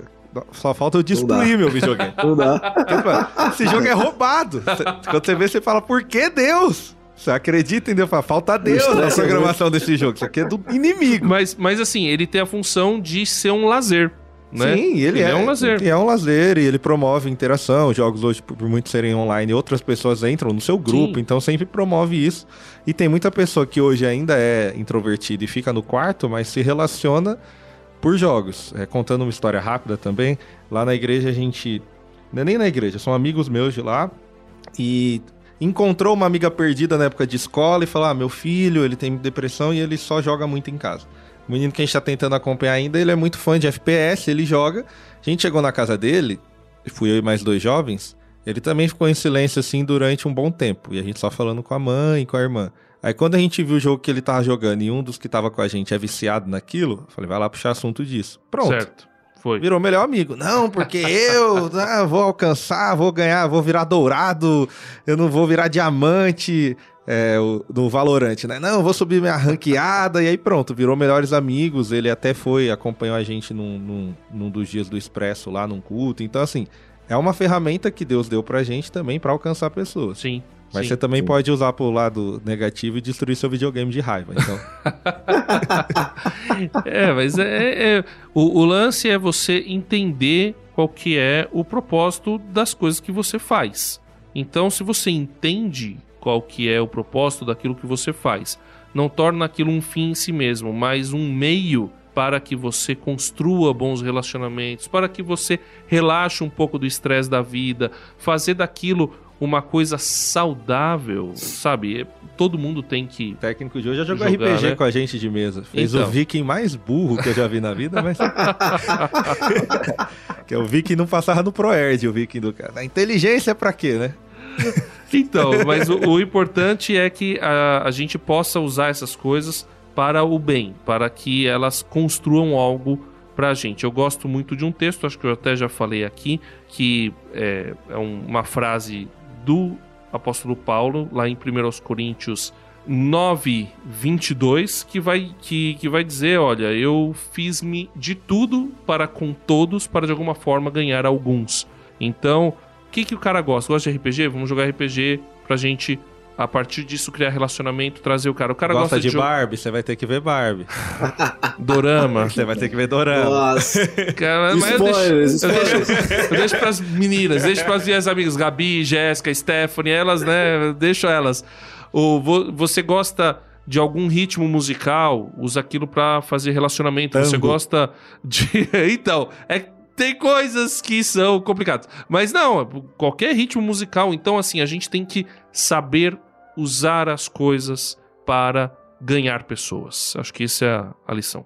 S3: só falta eu destruir meu videogame.
S4: Não dá.
S3: Mano, Esse jogo é roubado. Quando você vê, você fala, por que Deus? Você acredita em Deus? Fala, Falta Deus na programação desse jogo. Isso aqui é do inimigo.
S2: Mas, mas assim, ele tem a função de ser um lazer, né?
S3: Sim, ele, é,
S2: um lazer.
S3: É um lazer e ele promove interação. Os jogos hoje, por muitos serem online, outras pessoas entram no seu grupo,
S2: Sim.
S3: então sempre promove isso. E tem muita pessoa que hoje ainda é introvertida e fica no quarto, mas se relaciona por jogos. É, contando uma história rápida também, lá na igreja a gente. Não é nem na igreja, são amigos meus de lá. E encontrou uma amiga perdida na época de escola e falou: Ah, meu filho, ele tem depressão e ele só joga muito em casa. O menino que a gente tá tentando acompanhar ainda, ele é muito fã de FPS, ele joga. A gente chegou na casa dele, fui eu e mais dois jovens. Ele também ficou em silêncio assim durante um bom tempo. E a gente só falando com a mãe e com a irmã. Aí quando a gente viu o jogo que ele tava jogando e um dos que tava com a gente é viciado naquilo, eu falei, vai lá puxar assunto disso. Pronto.
S2: Certo. Foi.
S3: Virou melhor amigo. Não, porque eu ah, vou alcançar, vou ganhar, vou virar dourado, eu não vou virar diamante é, o- do Valorante, né? Não, eu vou subir minha ranqueada, e aí pronto, virou melhores amigos. Ele até foi, acompanhou a gente num, num, num dos dias do Expresso lá num culto. Então, assim, é uma ferramenta que Deus deu pra gente também pra alcançar pessoas.
S2: Sim.
S3: Mas
S2: sim.
S3: você também pode usar pro lado negativo e destruir seu videogame de raiva. Então,
S2: É, mas é, é- o, o lance é você entender qual que é o propósito das coisas que você faz. Então, se você entende qual que é o propósito daquilo que você faz, não torna aquilo um fim em si mesmo, mas um meio para que você construa bons relacionamentos, para que você relaxe um pouco do estresse da vida, fazer daquilo uma coisa saudável, sabe? Todo mundo tem que.
S3: O técnico de hoje já jogou
S2: Jogar,
S3: RPG
S2: né?
S3: com a gente de mesa. Fez
S2: Então.
S3: o viking mais burro que eu já vi na vida, mas. que é o viking não passava no Proerd, o viking do cara. A inteligência é pra quê, né?
S2: Então, mas o, o importante é que a, a gente possa usar essas coisas para o bem, para que elas construam algo pra gente. Eu gosto muito de um texto, acho que eu até já falei aqui, que é, é um- uma frase do apóstolo Paulo, lá em 1 Coríntios 9, 22, que vai, que, que vai dizer: Olha, eu fiz-me de tudo para com todos, para de alguma forma ganhar alguns. Então, que, que o cara gosta? Gosta de RPG? Vamos jogar RPG pra gente, a partir disso, criar relacionamento, trazer o cara. O cara gosta,
S3: Gosta de
S2: jogar
S3: Barbie, você vai ter que ver Barbie.
S2: dorama.
S3: Você vai ter que ver Dorama.
S4: Nossa,
S2: Cara, mas eu deixo,
S4: spoilers,
S2: eu
S4: spoilers.
S2: deixo, eu deixo pras meninas, deixo pras minhas amigas, Gabi, Jéssica, Stephanie, elas, né? Deixo elas. O, vo- você gosta de algum ritmo musical, usa aquilo pra fazer relacionamento. Você
S3: Tango.
S2: gosta de. então, é. Tem coisas que são complicadas. Mas não, é qualquer ritmo musical. Então, assim, a gente tem que saber usar as coisas para ganhar pessoas. Acho que essa é a- lição.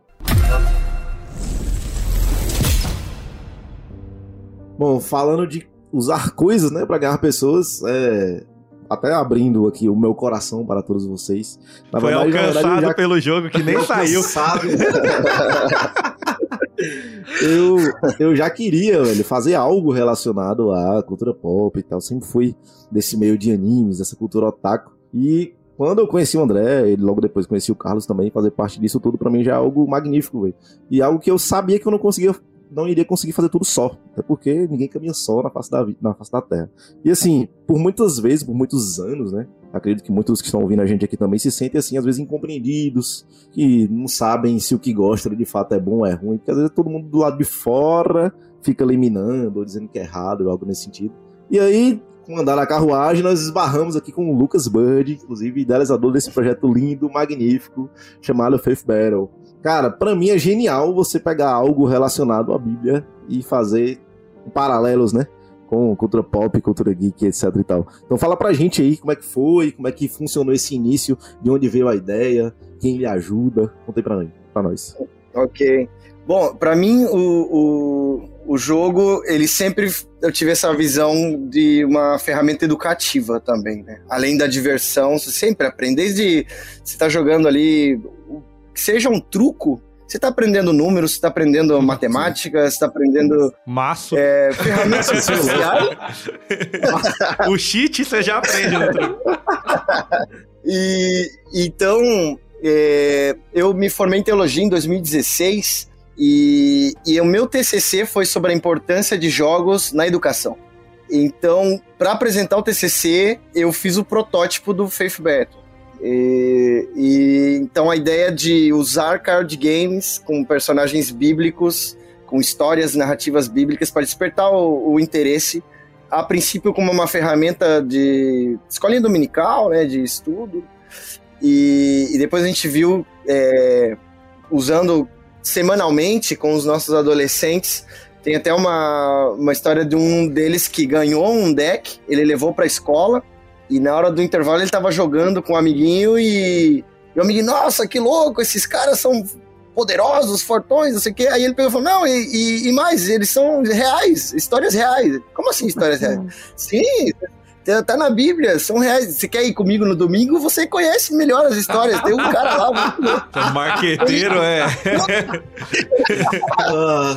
S4: Bom, falando de usar coisas, né, pra ganhar pessoas, é, até abrindo aqui o meu coração para todos vocês. Na
S3: Foi
S4: verdade, na verdade,
S3: alcançado
S4: eu já-
S3: pelo jogo que nem saiu.
S4: Eu, eu já queria, velho, fazer algo relacionado à cultura pop e tal. Sempre fui desse meio de animes, dessa cultura otaku. E quando eu conheci o André, e logo depois conheci o Carlos também, fazer parte disso tudo pra mim já é algo magnífico, velho. E algo que eu sabia que eu não conseguia, não iria conseguir fazer tudo só. Até porque ninguém caminha só na face da, na face da Terra. E assim, por muitas vezes, por muitos anos, né? Acredito que muitos que estão ouvindo a gente aqui também se sentem assim, às vezes incompreendidos, que não sabem se o que gostam de fato é bom ou é ruim, porque às vezes todo mundo do lado de fora fica eliminando ou dizendo que é errado ou algo nesse sentido. E aí, com andar na carruagem, nós esbarramos aqui com o Lucas Bird, inclusive idealizador desse projeto lindo, magnífico, chamado Faith Battle. Cara, pra mim é genial você pegar algo relacionado à Bíblia e fazer paralelos, né? Com cultura pop, cultura geek, etc e tal. Então fala pra gente aí como é que foi, como é que funcionou esse início, de onde veio a ideia, quem lhe ajuda. Contei pra, mim, pra nós.
S5: Ok. Bom, pra mim o, o, o jogo, ele sempre eu tive essa visão de uma ferramenta educativa também, né? Além da diversão, você sempre aprende. Desde você tá jogando ali, que seja um truco, você tá aprendendo números, você tá aprendendo matemática, você tá aprendendo
S3: Maço.
S5: é, ferramentas sociais.
S3: O cheat você já aprende no.
S5: E então é, eu me formei em teologia em 2016 e, e o meu TCC foi sobre a importância de jogos na educação. Então, para apresentar o TCC, eu fiz o protótipo do Faith Battle. E, e então a ideia de usar card games com personagens bíblicos, com histórias narrativas bíblicas para despertar o, o interesse a princípio como uma ferramenta de escolinha dominical, né, de estudo, e, e depois a gente viu é, usando semanalmente com os nossos adolescentes. Tem até uma, uma história de um deles que ganhou um deck, ele levou para a escola, e na hora do intervalo ele estava jogando com um amiguinho e, e o amiguinho, nossa, que louco, esses caras são poderosos, fortões, não sei o quê. Aí ele pegou e falou, não, e, e- e mais, eles são reais, histórias reais. Como assim histórias reais? Sim, tá- tá na Bíblia, são reais. Você quer ir comigo no domingo? Você conhece melhor as histórias. Tem um cara lá, muito.
S3: Então, marqueteiro é.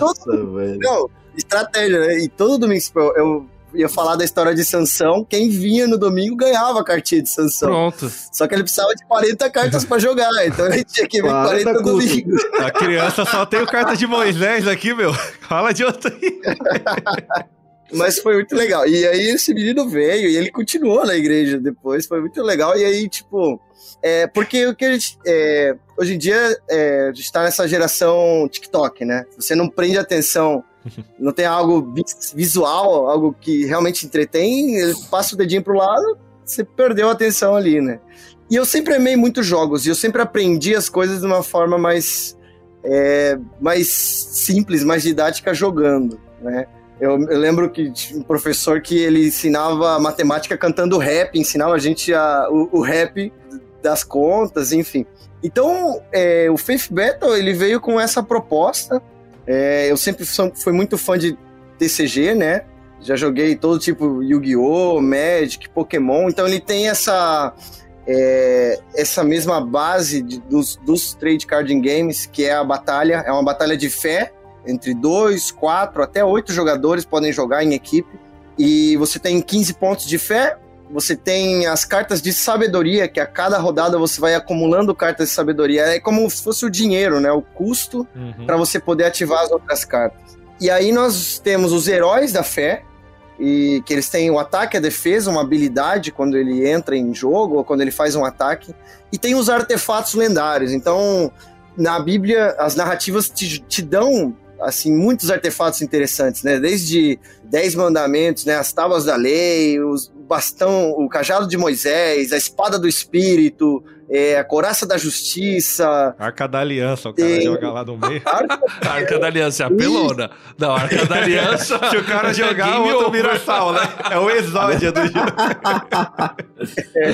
S4: Nossa, velho.
S5: Não, estratégia, né? E todo domingo tipo, eu, eu ia falar da história de Sansão. Quem vinha no domingo ganhava a cartinha de Sansão.
S2: Pronto.
S5: Só que ele precisava de 40 cartas pra jogar. Então ele tinha que vir
S4: 40
S5: 40
S4: custos.
S5: domingos.
S3: A criança só tem o carta de Moisés aqui, meu. Fala de outro aí.
S5: Mas foi muito legal. E aí esse menino veio e ele continuou na igreja depois. Foi muito legal. E aí, tipo. É, porque o que a gente. é, hoje em dia, é, a gente tá nessa geração TikTok, né? Você não prende atenção, não tem algo vis- visual, algo que realmente entretém, ele passa o dedinho pro lado, você perdeu a atenção ali, né? E eu sempre amei muito jogos, e eu sempre aprendi as coisas de uma forma mais. é, mais simples, mais didática jogando, né? Eu, eu lembro que um professor que ele ensinava matemática cantando rap, ensinava a gente a, o, o rap das contas, enfim. Então, é, o Faith Battle ele veio com essa proposta. É, eu sempre fui muito fã de TCG, né? Já joguei todo tipo Yu-Gi-Oh, Magic, Pokémon. Então ele tem essa é, essa mesma base de, dos, dos trade card games, que é a batalha. É uma batalha de fé entre dois, quatro, até oito jogadores podem jogar em equipe. E você tem 15 pontos de fé, você tem as cartas de sabedoria, que a cada rodada você vai acumulando cartas de sabedoria. É como se fosse o dinheiro, né? O custo uhum. para você poder ativar as outras cartas. E aí nós temos os heróis da fé, e que eles têm o ataque a defesa, uma habilidade quando ele entra em jogo ou quando ele faz um ataque. E tem os artefatos lendários. Então, na Bíblia, as narrativas te, te dão assim, muitos artefatos interessantes, né? Desde Dez Mandamentos, né? As Tábuas da Lei, os bastão, o cajado de Moisés, a espada do Espírito, é, a coraça da justiça.
S3: Arca da aliança, o cara tem... joga lá no meio.
S2: Arca, arca da aliança é a pelona. Não, arca da aliança.
S3: Se o cara jogar, o outro vira sal, né? É o exódia do jogo.
S5: É,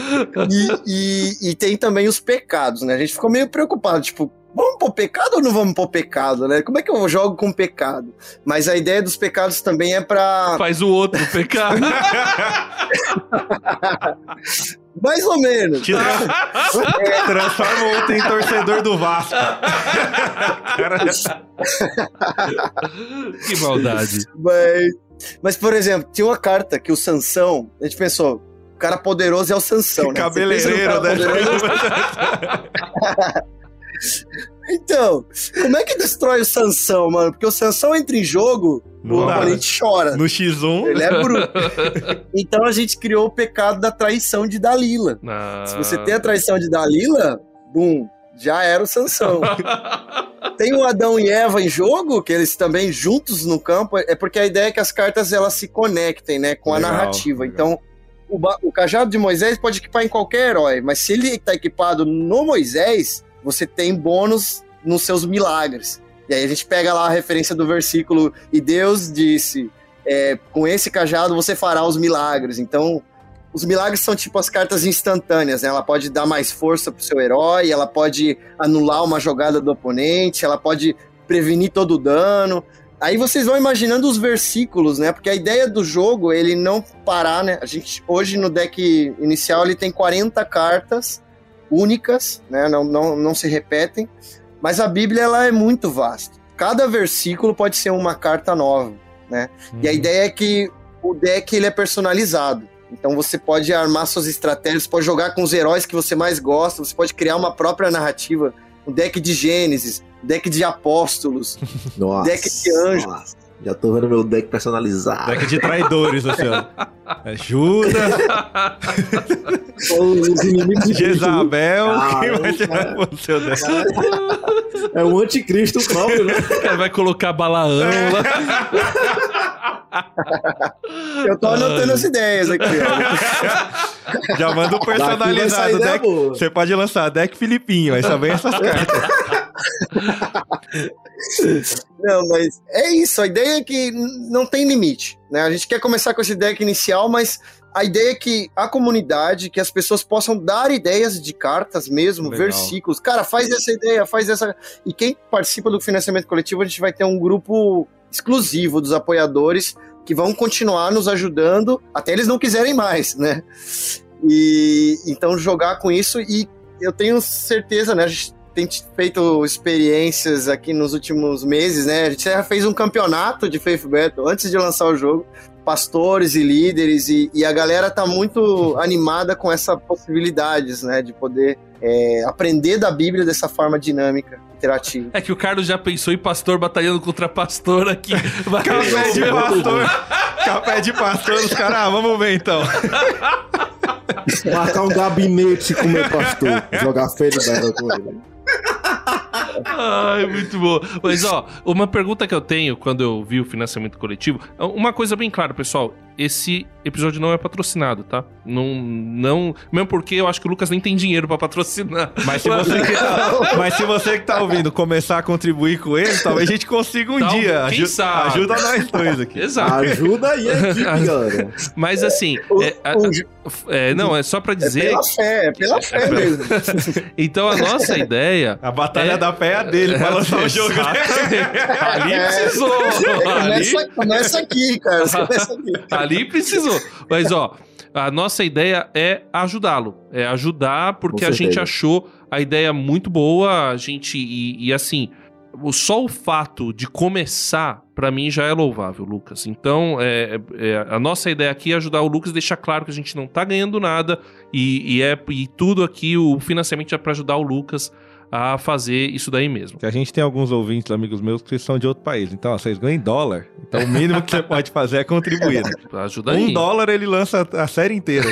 S5: e, e, e tem também os pecados, né? A gente ficou meio preocupado, tipo, Vamos pôr pecado ou não vamos pôr pecado, né? Como é que eu jogo com pecado? Mas a ideia dos pecados também é pra.
S2: Faz o outro pecado.
S5: Mais ou menos.
S3: Tira... é. Transforma o outro em torcedor do Vasco.
S2: que maldade.
S5: Mas, mas, por exemplo, tinha uma carta que o Sansão, a gente pensou, o cara poderoso é o Sansão, né?
S3: Cabeleireiro, né?
S5: Então, como é que destrói o Sansão, mano? Porque o Sansão entra em jogo, no o oponente chora.
S3: No X1.
S5: Ele é bruto. então a gente criou o pecado da traição de Dalila.
S2: Ah.
S5: Se você tem a traição de Dalila, bum, já era o Sansão. tem o Adão e Eva em jogo, que eles também juntos no campo, é porque a ideia é que as cartas elas se conectem, né, com legal, a narrativa. Legal. Então, o, o cajado de Moisés pode equipar em qualquer herói, mas se ele está equipado no Moisés, você tem bônus nos seus milagres. E aí a gente pega lá a referência do versículo, e Deus disse: é, com esse cajado você fará os milagres. Então, os milagres são tipo as cartas instantâneas, né? Ela pode dar mais força pro seu herói, ela pode anular uma jogada do oponente, ela pode prevenir todo o dano. Aí vocês vão imaginando os versículos, né? Porque a ideia do jogo, ele não parar, né? A gente hoje no deck inicial ele tem 40 cartas únicas, né? não, não, não se repetem, mas a Bíblia ela é muito vasta. Cada versículo pode ser uma carta nova, né? Uhum. E a uhum. ideia é que o deck ele é personalizado. Então você pode armar suas estratégias, pode jogar com os heróis que você mais gosta, você pode criar uma própria narrativa, um deck de Gênesis, deck de apóstolos,
S4: nossa,
S5: deck de anjos. Nossa.
S4: Já tô vendo meu deck personalizado.
S3: Deck de traidores, assim. É Judas.
S4: Os inimigos de
S3: Jezabel. Ah, quem vai tirar o seu deck?
S4: É o anticristo próprio, né?
S2: Ele vai colocar Balaão lá.
S5: Eu tô anotando as ideias aqui,
S3: ó. Já manda o personalizado. Deck. Você pode lançar deck Filipinho, aí só vem essas cartas.
S5: Não, mas é isso. A ideia é que não tem limite. Né? A gente quer começar com esse deck inicial, mas a ideia é que a comunidade, que as pessoas possam dar ideias de cartas mesmo, Legal. versículos. Cara, faz essa ideia, faz essa. E quem participa do financiamento coletivo, a gente vai ter um grupo exclusivo dos apoiadores que vão continuar nos ajudando até eles não quiserem mais, né? E então jogar com isso e eu tenho certeza, né? A gente tem feito experiências aqui nos últimos meses, né? A gente já fez um campeonato de Faith Battle antes de lançar o jogo, pastores e líderes, e, e a galera tá muito animada com essas possibilidades, né? De poder é, aprender da Bíblia dessa forma dinâmica. Interativa.
S2: É que o Carlos já pensou em pastor batalhando contra pastor aqui.
S3: Café de pastor. Café de pastor, os caras, ah, vamos ver então.
S4: Marcar um gabinete com o meu pastor. Jogar feio com ele.
S2: Ai, muito bom. Mas, ó, uma pergunta que eu tenho quando eu vi o financiamento coletivo. Uma coisa bem clara, pessoal. Esse episódio não é patrocinado, tá? Não, não, mesmo porque eu acho que o Lucas nem tem dinheiro pra patrocinar.
S3: Mas se, você que tá, mas se você que tá ouvindo começar a contribuir com ele, talvez a gente consiga um
S2: Então,
S3: dia.
S2: quem
S3: Aju-
S2: sabe?
S3: Ajuda nós dois aqui.
S2: Exato.
S4: Ajuda aí a equipe, galera.
S2: Mas assim,
S5: O-
S2: é, a-
S5: o-
S2: é, não, é só pra
S5: É
S2: dizer.
S5: pela fé, é pela fé
S2: pela-
S5: mesmo.
S2: Então a nossa ideia.
S3: A batalha
S2: É.
S3: da fé é a dele pra lançar o jogo.
S2: Ali
S5: É.
S2: precisou. Ali,
S5: Começa, começa aqui, cara. Começa aqui.
S2: ali precisou. Mas, ó, a nossa ideia é ajudá-lo. É ajudar, porque a gente achou a ideia muito boa. A gente. E, e assim. Só o fato de começar, pra mim, já é louvável, Lucas. Então, é, é- a nossa ideia aqui é ajudar o Lucas, deixar claro que a gente não tá ganhando nada e, e é, e tudo aqui, o financiamento é pra ajudar o Lucas a fazer isso daí mesmo.
S3: Que a gente tem alguns ouvintes, amigos meus, que são de outro país. Então, ó, vocês ganham em dólar. Então, o mínimo que você pode fazer é contribuir. né?
S2: Ajuda aí.
S3: Um dólar ele lança a série inteira.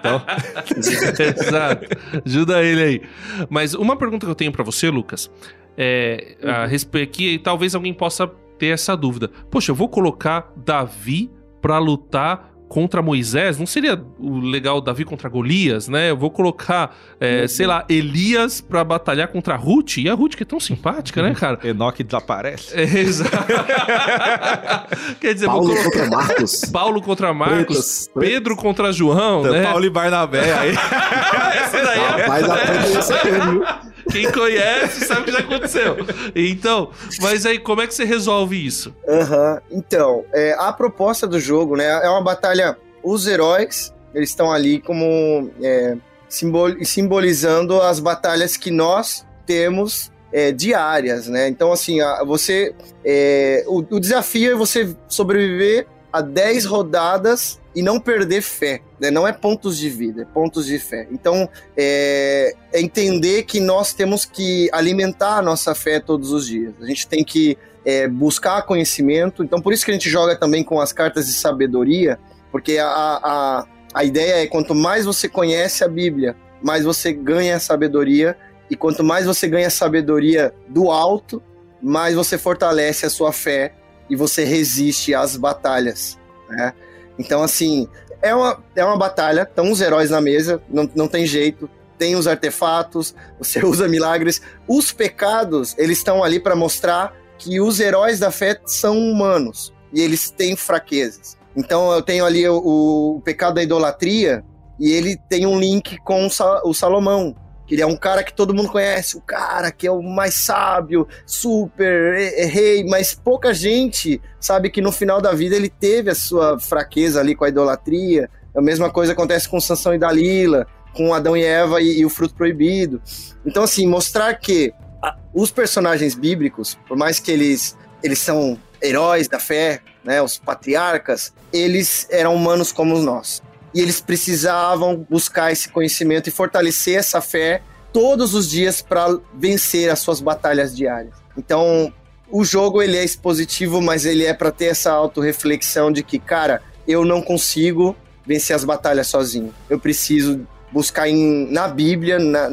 S3: Então,
S2: Exato. Ajuda ele aí. Mas uma pergunta que eu tenho pra você, Lucas, é a respeito que talvez alguém possa ter essa dúvida. Poxa, eu vou colocar Davi pra lutar contra Moisés? Não seria o legal Davi contra Golias, né? Eu vou colocar, é, sei lá, Elias pra batalhar contra Ruth. E a Ruth que é tão simpática, né, cara?
S3: Enoque desaparece.
S2: É, exato. Quer dizer,
S4: Paulo
S2: vou colocar
S4: contra Marcos.
S2: Paulo contra Marcos,
S4: Pretos,
S2: Pedro contra João,
S3: Então,
S2: né?
S3: Paulo e Barnabé aí.
S2: Esse daí é
S4: Rapaz, aprende esse aqui, viu?
S2: Quem conhece sabe o que já aconteceu. Então, mas aí como é que você resolve isso?
S5: Aham. Então, é, a proposta do jogo, né, é uma batalha. Os heróis, eles estão ali como é, simbol- simbolizando as batalhas que nós temos é, diárias, né? Então, assim, a- você. é, o, o desafio é você sobreviver a 10 rodadas e não perder fé. Né? Não é pontos de vida, é pontos de fé. Então, é, é entender que nós temos que alimentar a nossa fé todos os dias. A gente tem que é, buscar conhecimento. Então, por isso que a gente joga também com as cartas de sabedoria, porque a, a, a ideia é quanto mais você conhece a Bíblia, mais você ganha sabedoria. E quanto mais você ganha sabedoria do alto, mais você fortalece a sua fé e você resiste às batalhas. Né? Então, assim, é uma, é uma batalha, estão os heróis na mesa, não, não tem jeito. Tem os artefatos, você usa milagres. Os pecados, eles estão ali para mostrar que os heróis da fé são humanos e eles têm fraquezas. Então eu tenho ali o, o pecado da idolatria e ele tem um link com o, Sa- o Salomão, ele é um cara que todo mundo conhece, o cara que é o mais sábio, super é, é rei, mas pouca gente sabe que no final da vida ele teve a sua fraqueza ali com a idolatria. A mesma coisa acontece com Sansão e Dalila, com Adão e Eva e, e o fruto proibido. Então assim, mostrar que a- os personagens bíblicos, por mais que eles eles são heróis da fé, né, os patriarcas, eles eram humanos como nós. E eles precisavam buscar esse conhecimento e fortalecer essa fé todos os dias para vencer as suas batalhas diárias. Então, o jogo ele é expositivo, mas ele é para ter essa autorreflexão de que, cara, eu não consigo vencer as batalhas sozinho. Eu preciso buscar em, na Bíblia, na-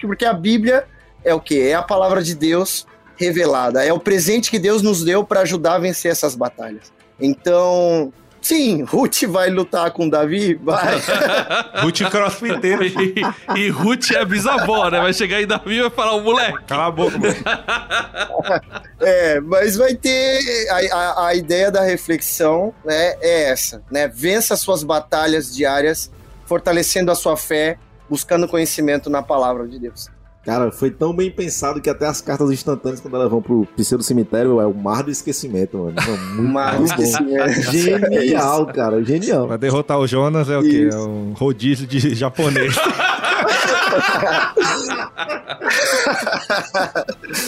S5: porque a Bíblia é o que? É a palavra de Deus revelada. É o presente que Deus nos deu para ajudar a vencer essas batalhas. Então, sim, Ruth vai lutar com Davi? Vai.
S3: Ruth crossfiteiro.
S2: E, e Ruth é a bisavó, né? Vai chegar em Davi e vai falar, o moleque.
S3: Cala a boca, mano.
S5: É, mas vai ter. A, a, a ideia da reflexão né, é essa, né? Vença as suas batalhas diárias, fortalecendo a sua fé, buscando conhecimento na palavra de Deus.
S4: Cara, foi tão bem pensado que até as cartas instantâneas, quando elas vão pro pseudo cemitério, é o mar do esquecimento, mano. Mano, Muito,
S5: Mar do esquecimento.
S4: Genial, cara, genial.
S3: Pra derrotar o Jonas é o quê?
S5: Isso.
S3: É um rodízio de japonês.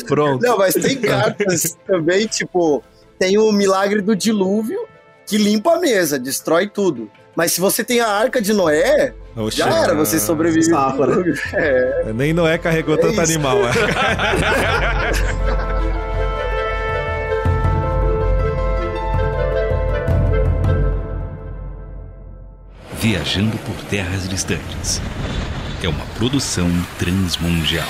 S2: Pronto.
S5: Não, mas tem cartas também, tipo, tem o milagre do dilúvio que limpa a mesa, destrói tudo. Mas se você tem a arca de Noé,
S3: Oxe,
S5: já era, você sobrevive. ao
S4: Safa,
S5: dilúvio. É.
S3: Nem Noé carregou
S5: É
S3: tanto
S5: isso.
S3: animal. é.
S1: Viajando por terras distantes. É uma produção transmundial.